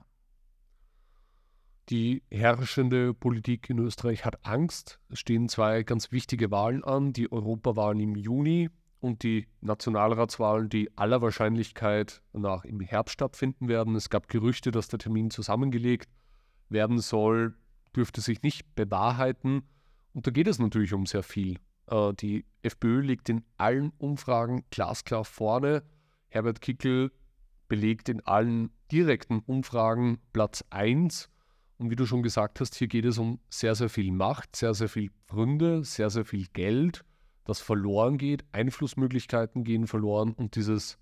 Die herrschende Politik in Österreich hat Angst. Es stehen zwei ganz wichtige Wahlen an, die Europawahlen im Juni und die Nationalratswahlen, die aller Wahrscheinlichkeit nach im Herbst stattfinden werden. Es gab Gerüchte, dass der Termin zusammengelegt werden soll, dürfte sich nicht bewahrheiten. Und da geht es natürlich um sehr viel. Äh, die FPÖ liegt in allen Umfragen glasklar vorne. Herbert Kickel belegt in allen direkten Umfragen Platz 1. Und wie du schon gesagt hast, hier geht es um sehr, sehr viel Macht, sehr, sehr viel Gründe, sehr, sehr viel Geld das verloren geht, Einflussmöglichkeiten gehen verloren und dieses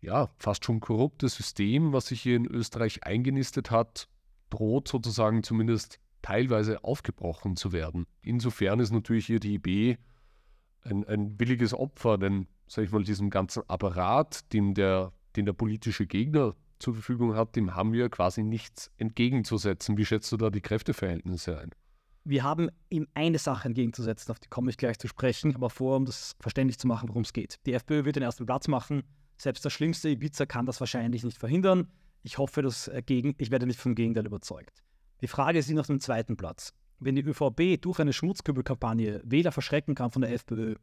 ja, fast schon korrupte System, was sich hier in Österreich eingenistet hat, droht sozusagen zumindest teilweise aufgebrochen zu werden. Insofern ist natürlich hier die IB ein, ein billiges Opfer, denn, sag ich mal, diesem ganzen Apparat, den der, den der politische Gegner zur Verfügung hat, dem haben wir quasi nichts entgegenzusetzen. Wie schätzt du da die Kräfteverhältnisse ein? Wir haben ihm eine Sache entgegenzusetzen, auf die komme ich gleich zu sprechen, aber vor, um das verständlich zu machen, worum es geht. Die FPÖ wird den ersten Platz machen. Selbst das schlimmste Ibiza kann das wahrscheinlich nicht verhindern. Ich hoffe, dass äh, gegen, ich werde nicht vom Gegenteil überzeugt. Die Frage ist nach dem zweiten Platz. Wenn die ÖVP durch eine Schmutzkübelkampagne Wähler verschrecken kann von der FPÖ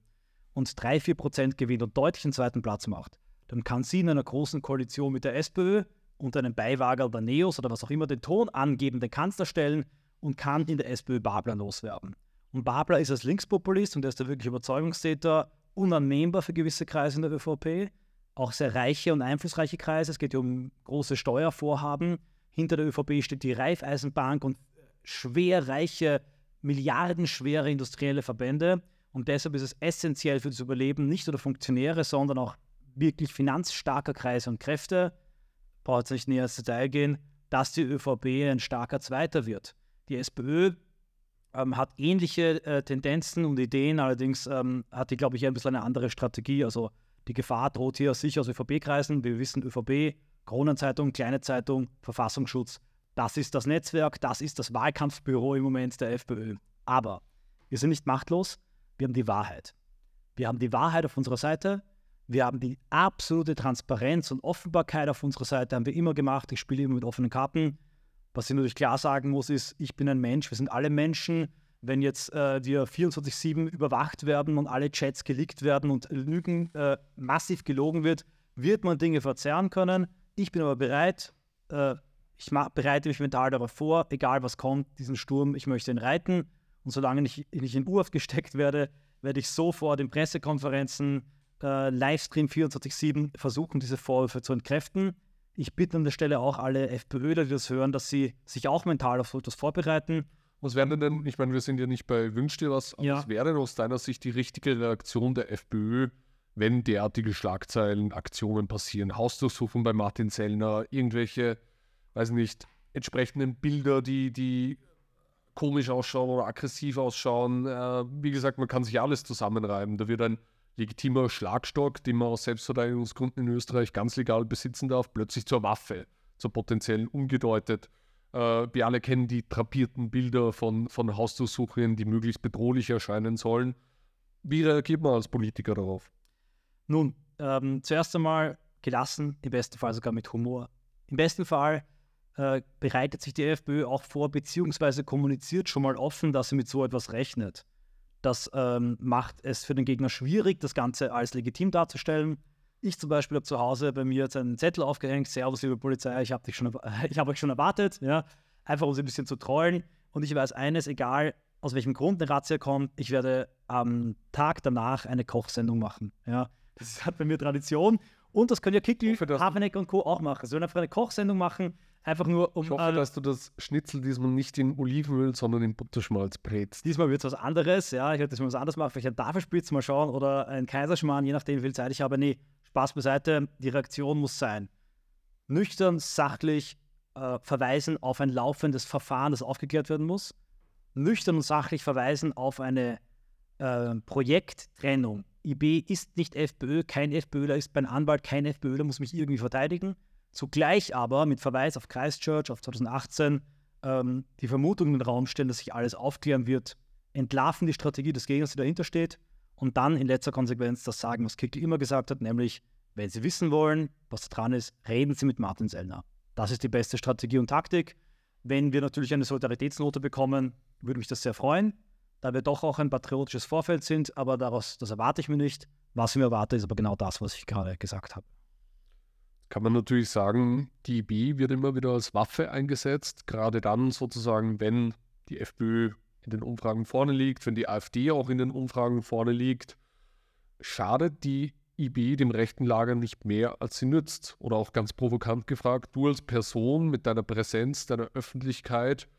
und 3-4 Prozent gewinnt und deutlich den zweiten Platz macht, dann kann sie in einer großen Koalition mit der SPÖ und einem Beiwager der Neos oder was auch immer den Ton angeben, den Kanzler stellen und kann in der SPÖ Babler loswerden. Und Babler ist als Linkspopulist und er ist der wirkliche Überzeugungstäter unannehmbar für gewisse Kreise in der ÖVP, auch sehr reiche und einflussreiche Kreise. Es geht ja um große Steuervorhaben. Hinter der ÖVP steht die Raiffeisenbank und schwer reiche, milliardenschwere industrielle Verbände. Und deshalb ist es essentiell für das Überleben nicht nur der Funktionäre, sondern auch wirklich finanzstarker Kreise und Kräfte, braucht es nicht näher ins Detail gehen, dass die ÖVP ein starker Zweiter wird. Die SPÖ ähm, hat ähnliche äh, Tendenzen und Ideen, allerdings ähm, hat die, glaube ich, ein bisschen eine andere Strategie. Also die Gefahr droht hier sicher aus ÖVP-Kreisen. Wir wissen, ÖVP, Kronenzeitung, kleine Zeitung, Verfassungsschutz. Das ist das Netzwerk, das ist das Wahlkampfbüro im Moment der FPÖ. Aber wir sind nicht machtlos, wir haben die Wahrheit. Wir haben die Wahrheit auf unserer Seite. Wir haben die absolute Transparenz und Offenbarkeit auf unserer Seite, haben wir immer gemacht. Ich spiele immer mit offenen Karten. Was ich natürlich klar sagen muss, ist, ich bin ein Mensch, wir sind alle Menschen. Wenn jetzt äh, wir 24-7 überwacht werden und alle Chats geleakt werden und Lügen äh, massiv gelogen wird, wird man Dinge verzerren können. Ich bin aber bereit, äh, ich bereite mich mental darauf vor, egal was kommt, diesen Sturm, ich möchte ihn reiten. Und solange ich nicht in U-Haft gesteckt werde, werde ich sofort in Pressekonferenzen, äh, Livestream 24-7 versuchen, diese Vorwürfe zu entkräften. Ich bitte an der Stelle auch alle FPÖler, die das hören, dass sie sich auch mental auf so etwas vorbereiten. Was wäre denn, ich meine, wir sind ja nicht bei Wünsch dir was, ja. was wäre denn aus deiner Sicht die richtige Reaktion der FPÖ, wenn derartige Schlagzeilen, Aktionen passieren? Hausdurchsuchung bei Martin Sellner, irgendwelche, weiß nicht, entsprechenden Bilder, die, die komisch ausschauen oder aggressiv ausschauen. Äh, wie gesagt, man kann sich alles zusammenreiben. Da wird ein legitimer Schlagstock, den man aus Selbstverteidigungsgründen in Österreich ganz legal besitzen darf, plötzlich zur Waffe, zur potenziellen umgedeutet. Äh, wir alle kennen die drapierten Bilder von, von Hausdurchsuchungen, die möglichst bedrohlich erscheinen sollen. Wie reagiert man als Politiker darauf? Nun, ähm, zuerst einmal gelassen, im besten Fall sogar mit Humor. Im besten Fall äh, bereitet sich die FPÖ auch vor, beziehungsweise kommuniziert schon mal offen, dass sie mit so etwas rechnet. Das ähm, macht es für den Gegner schwierig, das Ganze als legitim darzustellen. Ich zum Beispiel habe zu Hause bei mir jetzt einen Zettel aufgehängt, Servus, liebe Polizei, ich habe hab euch schon erwartet, ja, einfach um sie ein bisschen zu trollen. Und ich weiß eines, egal aus welchem Grund eine Razzia kommt, ich werde am Tag danach eine Kochsendung machen. Ja. Das hat bei mir Tradition. Und das können ja Kickel, Haveneck und Co. auch machen. Sie werden einfach eine Kochsendung machen, einfach nur um. Ich hoffe, äh, dass du das Schnitzel diesmal nicht in Olivenöl, sondern in Butterschmalz brätst. Diesmal wird es was anderes, ja. Ich werde das mal was anderes machen, vielleicht ein Tafelspitz mal schauen oder ein Kaiserschmarrn, je nachdem, wie viel Zeit ich habe. Nee, Spaß beiseite, die Reaktion muss sein. Nüchtern, sachlich äh, verweisen auf ein laufendes Verfahren, das aufgeklärt werden muss. Nüchtern und sachlich verweisen auf eine äh, Projekttrennung IB ist nicht FPÖ, kein FPÖler ist beim Anwalt, kein FPÖler muss mich irgendwie verteidigen. Zugleich aber mit Verweis auf Christchurch, auf 2018, ähm, die Vermutung in den Raum stellen, dass sich alles aufklären wird, entlarven die Strategie des Gegners, die dahinter steht und dann in letzter Konsequenz das sagen, was Kickel immer gesagt hat, nämlich, wenn Sie wissen wollen, was da dran ist, reden Sie mit Martin Sellner. Das ist die beste Strategie und Taktik. Wenn wir natürlich eine Solidaritätsnote bekommen, würde mich das sehr freuen da wir doch auch ein patriotisches Vorfeld sind, aber daraus, das erwarte ich mir nicht. Was ich mir erwarte, ist aber genau das, was ich gerade gesagt habe. Kann man natürlich sagen, die IB wird immer wieder als Waffe eingesetzt, gerade dann sozusagen, wenn die FPÖ in den Umfragen vorne liegt, wenn die AfD auch in den Umfragen vorne liegt. Schadet die IB dem rechten Lager nicht mehr, als sie nützt? Oder auch ganz provokant gefragt, du als Person mit deiner Präsenz, deiner Öffentlichkeit,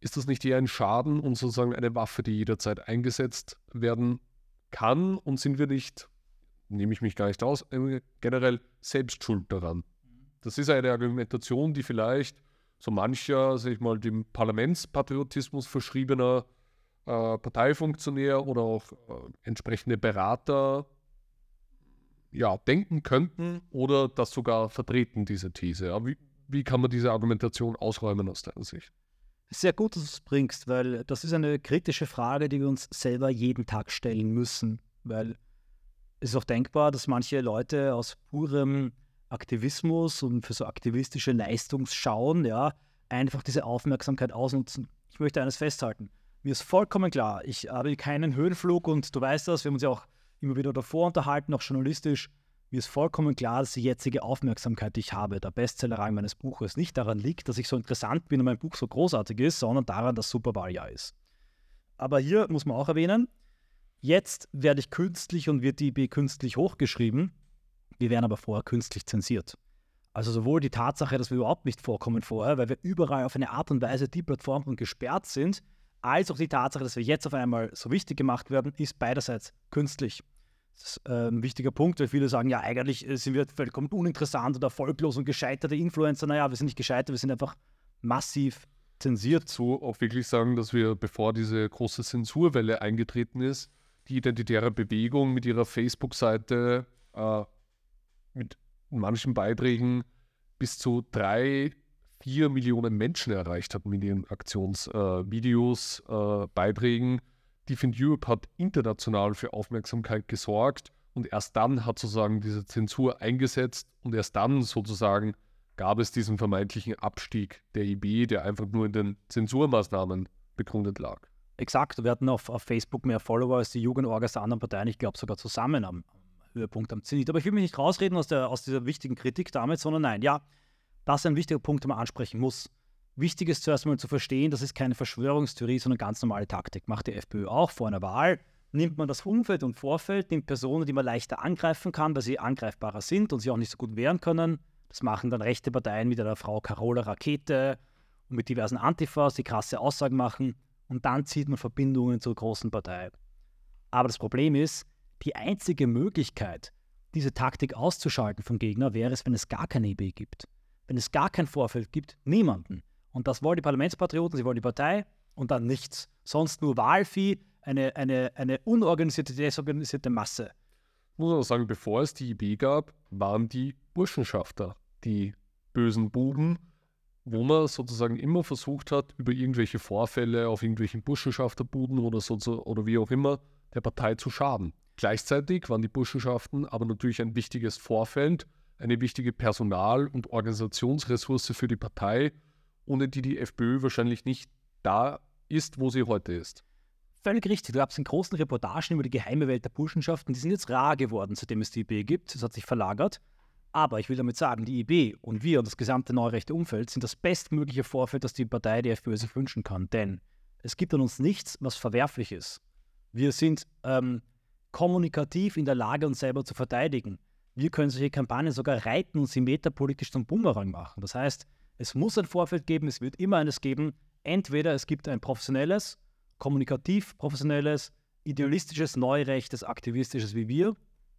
ist das nicht eher ein Schaden und sozusagen eine Waffe, die jederzeit eingesetzt werden kann? Und sind wir nicht, nehme ich mich gar nicht aus, äh, generell selbst schuld daran? Das ist eine Argumentation, die vielleicht so mancher, sag ich mal, dem Parlamentspatriotismus verschriebener äh, Parteifunktionär oder auch äh, entsprechende Berater ja, denken könnten oder das sogar vertreten, diese These. Ja, wie, wie kann man diese Argumentation ausräumen aus deiner Sicht? Sehr gut, dass du es bringst, weil das ist eine kritische Frage, die wir uns selber jeden Tag stellen müssen. Weil es ist auch denkbar, dass manche Leute aus purem Aktivismus und für so aktivistische Leistungsschauen, ja, einfach diese Aufmerksamkeit ausnutzen. Ich möchte eines festhalten. Mir ist vollkommen klar, ich habe keinen Höhenflug und du weißt das, wir haben uns ja auch immer wieder davor unterhalten, auch journalistisch. Mir ist vollkommen klar, dass die jetzige Aufmerksamkeit, die ich habe, der Bestsellerrang meines Buches, nicht daran liegt, dass ich so interessant bin und mein Buch so großartig ist, sondern daran, dass Superwahljahr ist. Aber hier muss man auch erwähnen, jetzt werde ich künstlich und wird die IB künstlich hochgeschrieben. Wir werden aber vorher künstlich zensiert. Also sowohl die Tatsache, dass wir überhaupt nicht vorkommen vorher, weil wir überall auf eine Art und Weise deplatformt und gesperrt sind, als auch die Tatsache, dass wir jetzt auf einmal so wichtig gemacht werden, ist beiderseits künstlich. Das ist äh, ein wichtiger Punkt, weil viele sagen, ja, eigentlich äh, sind wir vollkommen uninteressant oder erfolglos und gescheiterte Influencer. Naja, wir sind nicht gescheitert, wir sind einfach massiv zensiert. So auch wirklich sagen, dass wir, bevor diese große Zensurwelle eingetreten ist, die identitäre Bewegung mit ihrer Facebook-Seite äh, mit manchen Beiträgen bis zu drei, vier Millionen Menschen erreicht hat mit ihren Aktionsvideos, äh, äh, Beiträgen Defend Europe hat international für Aufmerksamkeit gesorgt und erst dann hat sozusagen diese Zensur eingesetzt und erst dann sozusagen gab es diesen vermeintlichen Abstieg der IB, der einfach nur in den Zensurmaßnahmen begründet lag. Exakt, wir hatten auf, auf Facebook mehr Follower als die Jugendorgas der anderen Parteien, ich glaube sogar zusammen am, Höhepunkt am Zenit. Aber ich will mich nicht rausreden aus, der, aus dieser wichtigen Kritik damit, sondern nein, ja, das ist ein wichtiger Punkt, den man ansprechen muss. Wichtig ist zuerst mal zu verstehen, das ist keine Verschwörungstheorie, sondern ganz normale Taktik. Macht die FPÖ auch vor einer Wahl. Nimmt man das Umfeld und Vorfeld, nimmt Personen, die man leichter angreifen kann, weil sie angreifbarer sind und sie auch nicht so gut wehren können. Das machen dann rechte Parteien mit der Frau Carola Rakete und mit diversen Antifas, die krasse Aussagen machen. Und dann zieht man Verbindungen zur großen Partei. Aber das Problem ist, die einzige Möglichkeit, diese Taktik auszuschalten vom Gegner, wäre es, wenn es gar keine EB gibt. Wenn es gar kein Vorfeld gibt, niemanden. Und das wollen die Parlamentspatrioten, sie wollen die Partei und dann nichts. Sonst nur Wahlvieh, eine, eine, eine unorganisierte, desorganisierte Masse. Ich muss auch sagen, bevor es die IB gab, waren die Burschenschafter die bösen Buben, wo man sozusagen immer versucht hat, über irgendwelche Vorfälle auf irgendwelchen Burschenschafterbuden oder so oder wie auch immer der Partei zu schaden. Gleichzeitig waren die Burschenschaften aber natürlich ein wichtiges Vorfeld, eine wichtige Personal- und Organisationsressource für die Partei, ohne die die FPÖ wahrscheinlich nicht da ist, wo sie heute ist. Völlig richtig. Du gab in großen Reportagen über die geheime Welt der Burschenschaften, die sind jetzt rar geworden, seitdem es die IB gibt. Es hat sich verlagert. Aber ich will damit sagen, die IB und wir und das gesamte neurechte Umfeld sind das bestmögliche Vorfeld, das die Partei die FPÖ sich wünschen kann. Denn es gibt an uns nichts, was verwerflich ist. Wir sind ähm, kommunikativ in der Lage, uns selber zu verteidigen. Wir können solche Kampagnen sogar reiten und sie metapolitisch zum Bumerang machen. Das heißt, es muss ein Vorfeld geben, es wird immer eines geben. Entweder es gibt ein professionelles, kommunikativ professionelles, idealistisches, neurechtes, aktivistisches wie wir,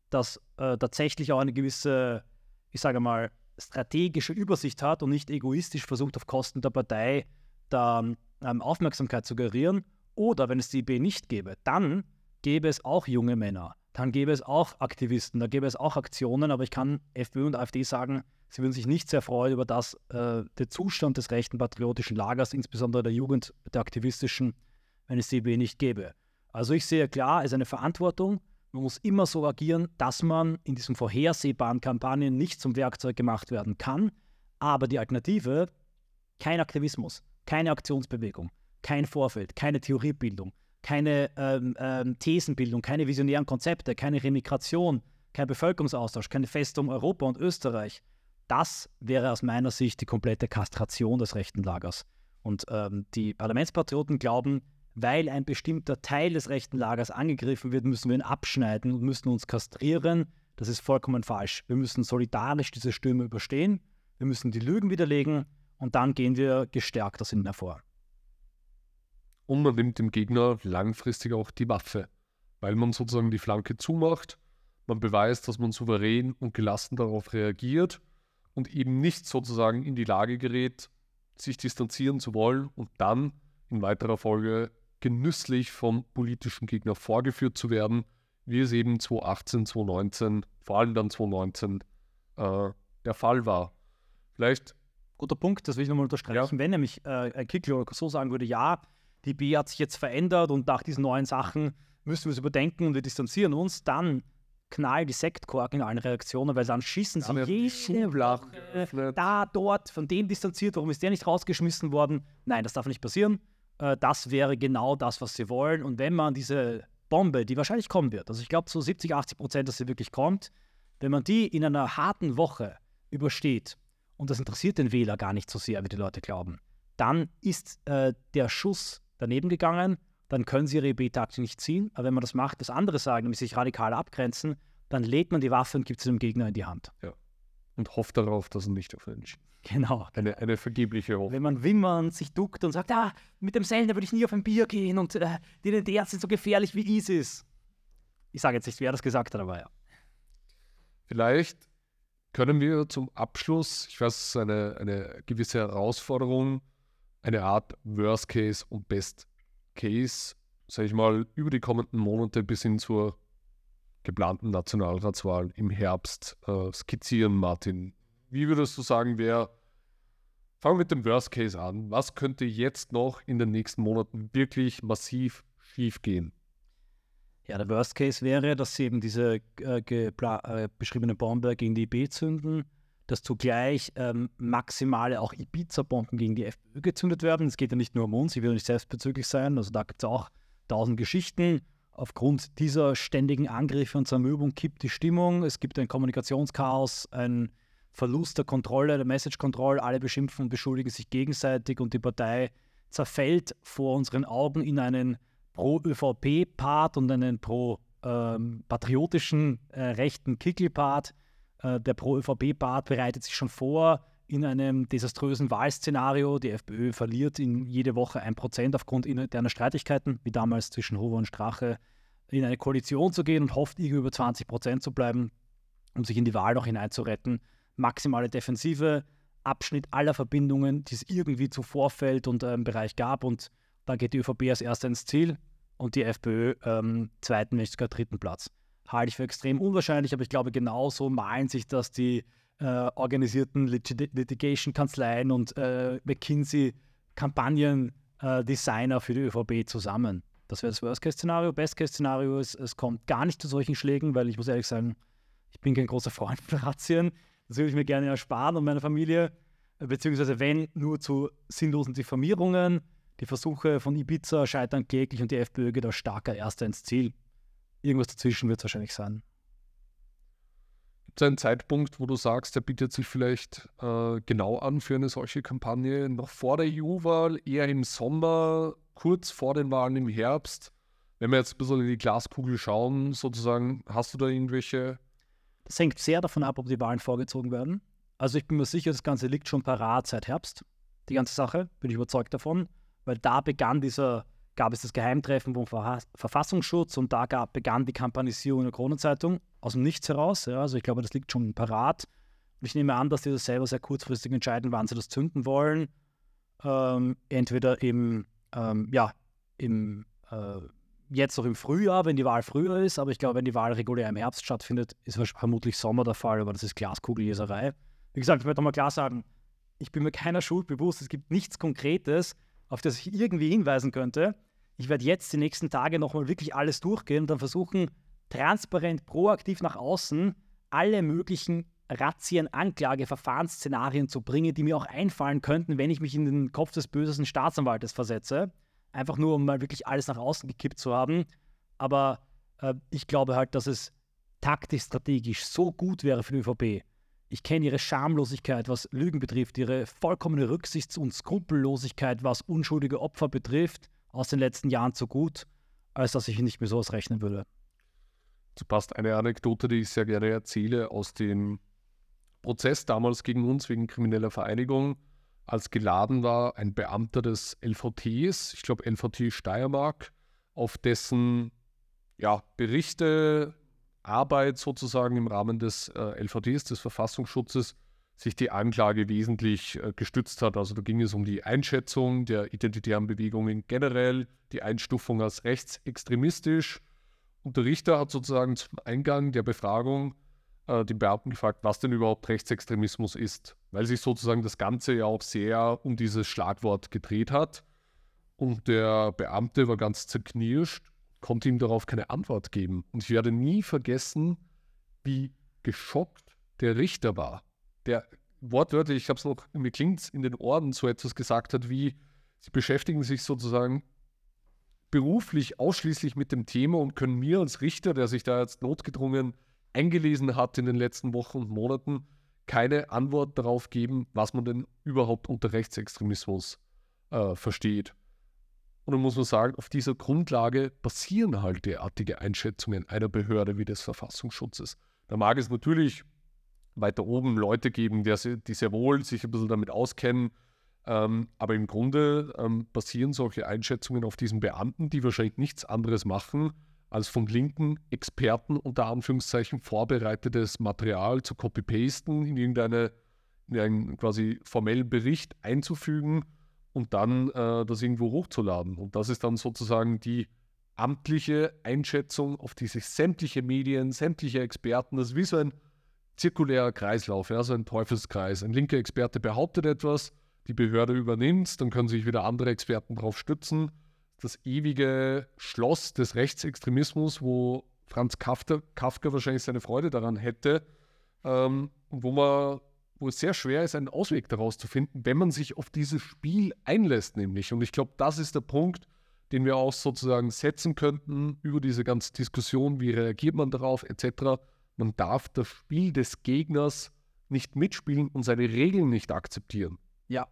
das äh, tatsächlich auch eine gewisse, ich sage mal, strategische Übersicht hat und nicht egoistisch versucht, auf Kosten der Partei da ähm, Aufmerksamkeit zu generieren. Oder wenn es die IB nicht gäbe, dann gäbe es auch junge Männer, dann gäbe es auch Aktivisten, da gäbe es auch Aktionen, aber ich kann FPÖ und AfD sagen, sie würden sich nicht sehr freuen über das, äh, der Zustand des rechten patriotischen Lagers, insbesondere der Jugend, der aktivistischen, wenn es die IB nicht gäbe. Also ich sehe klar, es ist eine Verantwortung. Man muss immer so agieren, dass man in diesen vorhersehbaren Kampagnen nicht zum Werkzeug gemacht werden kann. Aber die Alternative, kein Aktivismus, keine Aktionsbewegung, kein Vorfeld, keine Theoriebildung, keine ähm, ähm, Thesenbildung, keine visionären Konzepte, keine Remigration, kein Bevölkerungsaustausch, keine Festung Europa und Österreich. Das wäre aus meiner Sicht die komplette Kastration des rechten Lagers. Und ähm, die Parlamentspatrioten glauben, weil ein bestimmter Teil des rechten Lagers angegriffen wird, müssen wir ihn abschneiden und müssen uns kastrieren. Das ist vollkommen falsch. Wir müssen solidarisch diese Stürme überstehen. Wir müssen die Lügen widerlegen und dann gehen wir gestärkt aus ihnen hervor. Und man nimmt dem Gegner langfristig auch die Waffe, weil man sozusagen die Flanke zumacht. Man beweist, dass man souverän und gelassen darauf reagiert und eben nicht sozusagen in die Lage gerät, sich distanzieren zu wollen und dann in weiterer Folge genüsslich vom politischen Gegner vorgeführt zu werden, wie es eben 2018, 2019, vor allem dann 2019 äh, der Fall war. Vielleicht. Guter Punkt, das will ich nochmal unterstreichen. Ja. Wenn nämlich äh, ein Kickler so sagen würde, ja, die B hat sich jetzt verändert und nach diesen neuen Sachen müssen wir es überdenken und wir distanzieren uns, dann knallen die Sektkorken in allen Reaktionen, weil dann schießen sie jede Woche da, dort, von dem distanziert, warum ist der nicht rausgeschmissen worden? Nein, das darf nicht passieren. Äh, das wäre genau das, was sie wollen. Und wenn man diese Bombe, die wahrscheinlich kommen wird, also ich glaube so 70, 80 Prozent, dass sie wirklich kommt, wenn man die in einer harten Woche übersteht, und das interessiert den Wähler gar nicht so sehr, wie die Leute glauben, dann ist äh, der Schuss daneben gegangen, dann können sie ihre EB-Taktik nicht ziehen. Aber wenn man das macht, das andere sagen, nämlich sich radikal abgrenzen, dann lädt man die Waffe und gibt sie dem Gegner in die Hand. Ja. Und hofft darauf, dass er nicht erfälscht. Genau. Eine, eine vergebliche Hoffnung. Wenn man wimmern, sich duckt und sagt, ah, mit dem Sellner würde ich nie auf ein Bier gehen und äh, die DDR sind so gefährlich wie ISIS. Ich sage jetzt nicht, wer das gesagt hat, aber ja. Vielleicht können wir zum Abschluss, ich weiß, es ist eine, eine gewisse Herausforderung, eine Art Worst Case und Best Case, sage ich mal, über die kommenden Monate bis hin zur geplanten Nationalratswahl im Herbst äh, skizzieren, Martin. Wie würdest du sagen, wer Fangen wir mit dem Worst Case an. Was könnte jetzt noch in den nächsten Monaten wirklich massiv schief gehen? Ja, der Worst Case wäre, dass sie eben diese äh, äh, beschriebene Bombe gegen die IB zünden, dass zugleich ähm, maximale auch Ibiza-Bomben gegen die FPÖ gezündet werden. Es geht ja nicht nur um uns, ich will nicht selbstbezüglich sein. Also da gibt es auch tausend Geschichten. Aufgrund dieser ständigen Angriffe und Zermürbung kippt die Stimmung. Es gibt ein Kommunikationschaos, ein Verlust der Kontrolle, der Message Control. Alle beschimpfen und beschuldigen sich gegenseitig und die Partei zerfällt vor unseren Augen in einen Pro-ÖVP-Part und einen pro-patriotischen ähm, äh, rechten Kickel-Part. Äh, der Pro-ÖVP-Part bereitet sich schon vor in einem desaströsen Wahlszenario. Die FPÖ verliert in jede Woche ein Prozent aufgrund interner Streitigkeiten, wie damals zwischen Hofer und Strache, in eine Koalition zu gehen und hofft, irgendwie über 20 Prozent zu bleiben, um sich in die Wahl noch hineinzuretten. Maximale Defensive, Abschnitt aller Verbindungen, die es irgendwie zu Vorfeld und äh, im Bereich gab. Und dann geht die ÖVP als erster ins Ziel und die FPÖ ähm, zweiten, nicht sogar dritten Platz halte ich für extrem unwahrscheinlich, aber ich glaube, genauso malen sich das die äh, organisierten Lit Litigation-Kanzleien und äh, McKinsey-Kampagnen-Designer äh, für die ÖVP zusammen. Das wäre das Worst-Case-Szenario. Best-Case-Szenario ist, es kommt gar nicht zu solchen Schlägen, weil ich muss ehrlich sagen, ich bin kein großer Freund von Razzien. Das würde ich mir gerne ersparen und meiner Familie, beziehungsweise wenn, nur zu sinnlosen Diffamierungen. Die Versuche von Ibiza scheitern kläglich und die FPÖ geht als starker Erster ins Ziel. Irgendwas dazwischen wird es wahrscheinlich sein. Gibt es einen Zeitpunkt, wo du sagst, der bietet sich vielleicht äh, genau an für eine solche Kampagne? Noch vor der EU-Wahl, eher im Sommer, kurz vor den Wahlen im Herbst? Wenn wir jetzt ein bisschen in die Glaskugel schauen, sozusagen, hast du da irgendwelche das hängt sehr davon ab, ob die Wahlen vorgezogen werden. Also ich bin mir sicher, das Ganze liegt schon parat seit Herbst. Die ganze Sache, bin ich überzeugt davon, weil da begann dieser, gab es das Geheimtreffen vom Verfassungsschutz und da gab, begann die Kampanisierung in der Kronenzeitung aus dem Nichts heraus. Ja, also ich glaube, das liegt schon parat. Ich nehme an, dass die das selber sehr kurzfristig entscheiden, wann sie das zünden wollen. Ähm, entweder im, ähm, ja, im äh, jetzt noch im Frühjahr, wenn die Wahl früher ist, aber ich glaube, wenn die Wahl regulär im Herbst stattfindet, ist vermutlich Sommer der Fall, aber das ist Glaskugelleserei. Wie gesagt, ich möchte nochmal klar sagen, ich bin mir keiner Schuld bewusst, es gibt nichts Konkretes, auf das ich irgendwie hinweisen könnte. Ich werde jetzt die nächsten Tage nochmal wirklich alles durchgehen und dann versuchen, transparent, proaktiv nach außen alle möglichen Razzien, Anklage, Verfahrensszenarien zu bringen, die mir auch einfallen könnten, wenn ich mich in den Kopf des bösesten Staatsanwaltes versetze. Einfach nur, um mal wirklich alles nach außen gekippt zu haben. Aber äh, ich glaube halt, dass es taktisch, strategisch so gut wäre für die ÖVP. Ich kenne ihre Schamlosigkeit, was Lügen betrifft, ihre vollkommene Rücksichts- und Skrupellosigkeit, was unschuldige Opfer betrifft, aus den letzten Jahren so gut, als dass ich nicht mehr sowas rechnen würde. Dazu passt eine Anekdote, die ich sehr gerne erzähle, aus dem Prozess damals gegen uns wegen krimineller Vereinigung als geladen war ein Beamter des LVTs, ich glaube LVT Steiermark, auf dessen ja, Berichte, Arbeit sozusagen im Rahmen des äh, LVTs, des Verfassungsschutzes, sich die Anklage wesentlich äh, gestützt hat. Also da ging es um die Einschätzung der identitären Bewegungen generell, die Einstufung als rechtsextremistisch. Und der Richter hat sozusagen zum Eingang der Befragung äh, den Beamten gefragt, was denn überhaupt Rechtsextremismus ist, weil sich sozusagen das Ganze ja auch sehr um dieses Schlagwort gedreht hat. Und der Beamte war ganz zerknirscht, konnte ihm darauf keine Antwort geben. Und ich werde nie vergessen, wie geschockt der Richter war. Der wortwörtlich, ich habe es noch, mir klingt in den Ohren, so etwas gesagt hat wie, sie beschäftigen sich sozusagen beruflich ausschließlich mit dem Thema und können mir als Richter, der sich da jetzt notgedrungen eingelesen hat in den letzten Wochen und Monaten, keine Antwort darauf geben, was man denn überhaupt unter Rechtsextremismus äh, versteht. Und dann muss man sagen, auf dieser Grundlage basieren halt derartige Einschätzungen einer Behörde wie des Verfassungsschutzes. Da mag es natürlich weiter oben Leute geben, die, die sehr wohl sich ein bisschen damit auskennen, ähm, aber im Grunde ähm, basieren solche Einschätzungen auf diesen Beamten, die wahrscheinlich nichts anderes machen, als von linken Experten unter Anführungszeichen vorbereitetes Material zu copy-pasten, in irgendeine in einen quasi formellen Bericht einzufügen und dann äh, das irgendwo hochzuladen. Und das ist dann sozusagen die amtliche Einschätzung, auf die sich sämtliche Medien, sämtliche Experten, das ist wie so ein zirkulärer Kreislauf, ja, so ein Teufelskreis. Ein linker Experte behauptet etwas, die Behörde übernimmt es, dann können sich wieder andere Experten darauf stützen das ewige Schloss des Rechtsextremismus, wo Franz Kafka, Kafka wahrscheinlich seine Freude daran hätte, ähm, wo man wo es sehr schwer ist, einen Ausweg daraus zu finden, wenn man sich auf dieses Spiel einlässt, nämlich. Und ich glaube, das ist der Punkt, den wir auch sozusagen setzen könnten über diese ganze Diskussion, wie reagiert man darauf, etc. Man darf das Spiel des Gegners nicht mitspielen und seine Regeln nicht akzeptieren. Ja,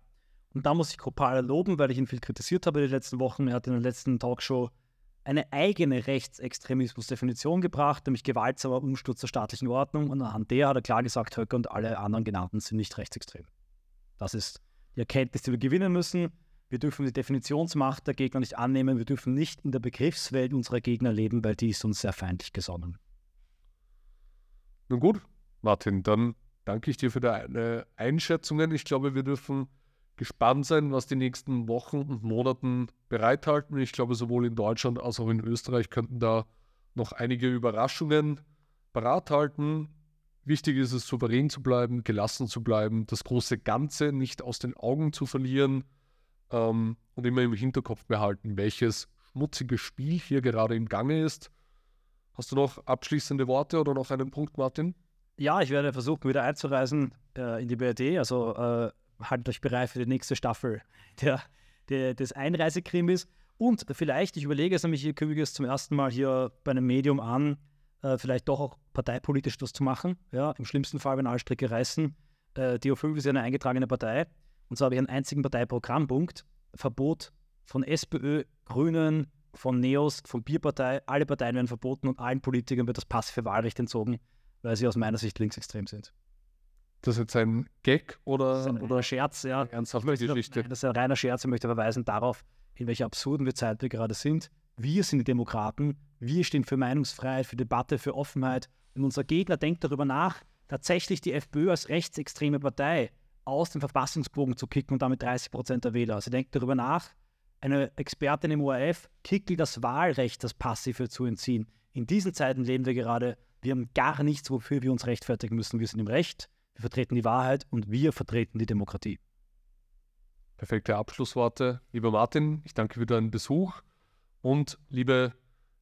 und da muss ich Kropala loben, weil ich ihn viel kritisiert habe in den letzten Wochen. Er hat in der letzten Talkshow eine eigene Rechtsextremismusdefinition gebracht, nämlich gewaltsamer Umsturz der staatlichen Ordnung. Und anhand der hat er klar gesagt, Höcke und alle anderen genannten sind nicht rechtsextrem. Das ist die Erkenntnis, die wir gewinnen müssen. Wir dürfen die Definitionsmacht der Gegner nicht annehmen. Wir dürfen nicht in der Begriffswelt unserer Gegner leben, weil die ist uns sehr feindlich gesonnen. Nun gut, Martin, dann danke ich dir für deine Einschätzungen. Ich glaube, wir dürfen gespannt sein, was die nächsten Wochen und Monaten bereithalten. Ich glaube, sowohl in Deutschland als auch in Österreich könnten da noch einige Überraschungen bereithalten. Wichtig ist es, souverän zu bleiben, gelassen zu bleiben, das große Ganze nicht aus den Augen zu verlieren ähm, und immer im Hinterkopf behalten, welches schmutzige Spiel hier gerade im Gange ist. Hast du noch abschließende Worte oder noch einen Punkt, Martin? Ja, ich werde versuchen, wieder einzureisen äh, in die BRD. Also äh, haltet euch bereit für die nächste Staffel der, der, des Einreisekrimis. Und vielleicht, ich überlege es nämlich, ich kündige es zum ersten Mal hier bei einem Medium an, äh, vielleicht doch auch parteipolitisch das zu machen. Ja, Im schlimmsten Fall, wenn alle Stricke reißen. Äh, DO5 ist ja eine eingetragene Partei. Und so habe ich einen einzigen Parteiprogrammpunkt. Verbot von SPÖ, Grünen, von Neos, von Bierpartei. Alle Parteien werden verboten und allen Politikern wird das passive Wahlrecht entzogen, weil sie aus meiner Sicht linksextrem sind. Das ist jetzt ein Gag oder, ein oder Scherz, ja. ernsthafte Geschichte? Nein, das ist ein reiner Scherz. Ich möchte verweisen darauf, in welcher absurden Zeit wir gerade sind. Wir sind die Demokraten. Wir stehen für Meinungsfreiheit, für Debatte, für Offenheit. Und unser Gegner denkt darüber nach, tatsächlich die FPÖ als rechtsextreme Partei aus dem Verfassungsbogen zu kicken und damit 30 Prozent der Wähler. Sie denkt darüber nach, eine Expertin im ORF, Kickel das Wahlrecht, das Passive zu entziehen. In diesen Zeiten leben wir gerade. Wir haben gar nichts, wofür wir uns rechtfertigen müssen. Wir sind im Recht, wir vertreten die Wahrheit und wir vertreten die Demokratie. Perfekte Abschlussworte. Lieber Martin, ich danke für deinen Besuch und liebe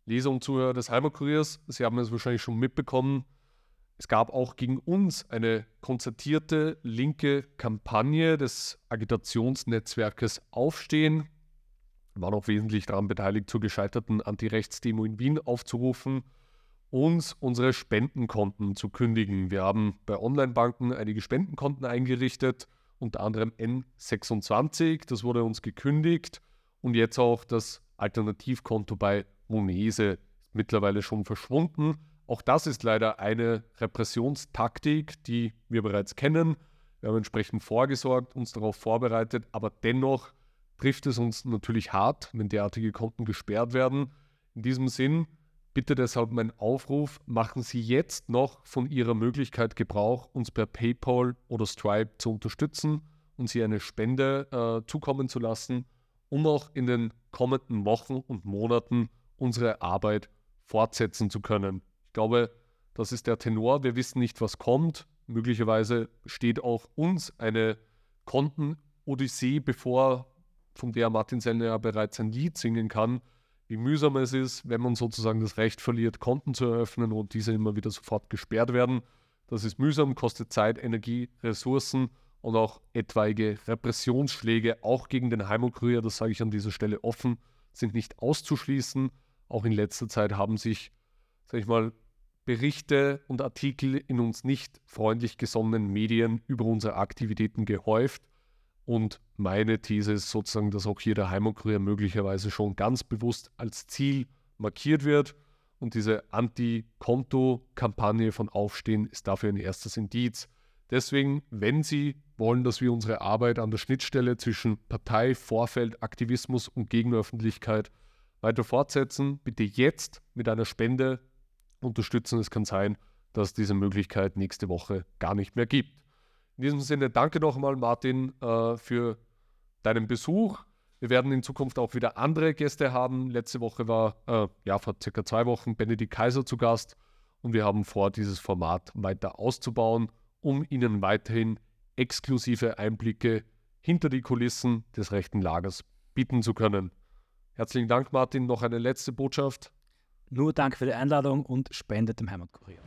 Leser und Zuhörer des Heimatkuriers, Sie haben es wahrscheinlich schon mitbekommen, es gab auch gegen uns eine konzertierte linke Kampagne des Agitationsnetzwerkes Aufstehen. Waren auch wesentlich daran beteiligt, zur gescheiterten Antirechtsdemo in Wien aufzurufen, uns unsere Spendenkonten zu kündigen. Wir haben bei Online-Banken einige Spendenkonten eingerichtet, unter anderem N26, das wurde uns gekündigt und jetzt auch das Alternativkonto bei Monese mittlerweile schon verschwunden. Auch das ist leider eine Repressionstaktik, die wir bereits kennen. Wir haben entsprechend vorgesorgt, uns darauf vorbereitet, aber dennoch trifft es uns natürlich hart, wenn derartige Konten gesperrt werden. In diesem Sinn, bitte deshalb mein Aufruf, machen Sie jetzt noch von Ihrer Möglichkeit Gebrauch, uns per PayPal oder Stripe zu unterstützen und Sie eine Spende äh, zukommen zu lassen, um auch in den kommenden Wochen und Monaten unsere Arbeit fortsetzen zu können. Ich glaube, das ist der Tenor. Wir wissen nicht, was kommt. Möglicherweise steht auch uns eine Konten-Odyssee bevor, von der Martin Sellner ja bereits ein Lied singen kann. Wie mühsam es ist, wenn man sozusagen das Recht verliert, Konten zu eröffnen und diese immer wieder sofort gesperrt werden. Das ist mühsam, kostet Zeit, Energie, Ressourcen und auch etwaige Repressionsschläge, auch gegen den Heimokurier, das sage ich an dieser Stelle offen, sind nicht auszuschließen. Auch in letzter Zeit haben sich, sage ich mal, Berichte und Artikel in uns nicht freundlich gesonnenen Medien über unsere Aktivitäten gehäuft. Und meine These ist sozusagen, dass auch hier der Heimatkurier möglicherweise schon ganz bewusst als Ziel markiert wird. Und diese Anti-Konto-Kampagne von Aufstehen ist dafür ein erstes Indiz. Deswegen, wenn Sie wollen, dass wir unsere Arbeit an der Schnittstelle zwischen Partei, Vorfeld, Aktivismus und Gegenöffentlichkeit weiter fortsetzen, bitte jetzt mit einer Spende unterstützen. Es kann sein, dass diese Möglichkeit nächste Woche gar nicht mehr gibt. In diesem Sinne, danke nochmal, Martin, äh, für deinen Besuch. Wir werden in Zukunft auch wieder andere Gäste haben. Letzte Woche war, äh, ja, vor circa zwei Wochen Benedikt Kaiser zu Gast und wir haben vor, dieses Format weiter auszubauen, um Ihnen weiterhin exklusive Einblicke hinter die Kulissen des rechten Lagers bieten zu können. Herzlichen Dank, Martin. Noch eine letzte Botschaft. Nur Dank für die Einladung und spendet dem Heimatkurier.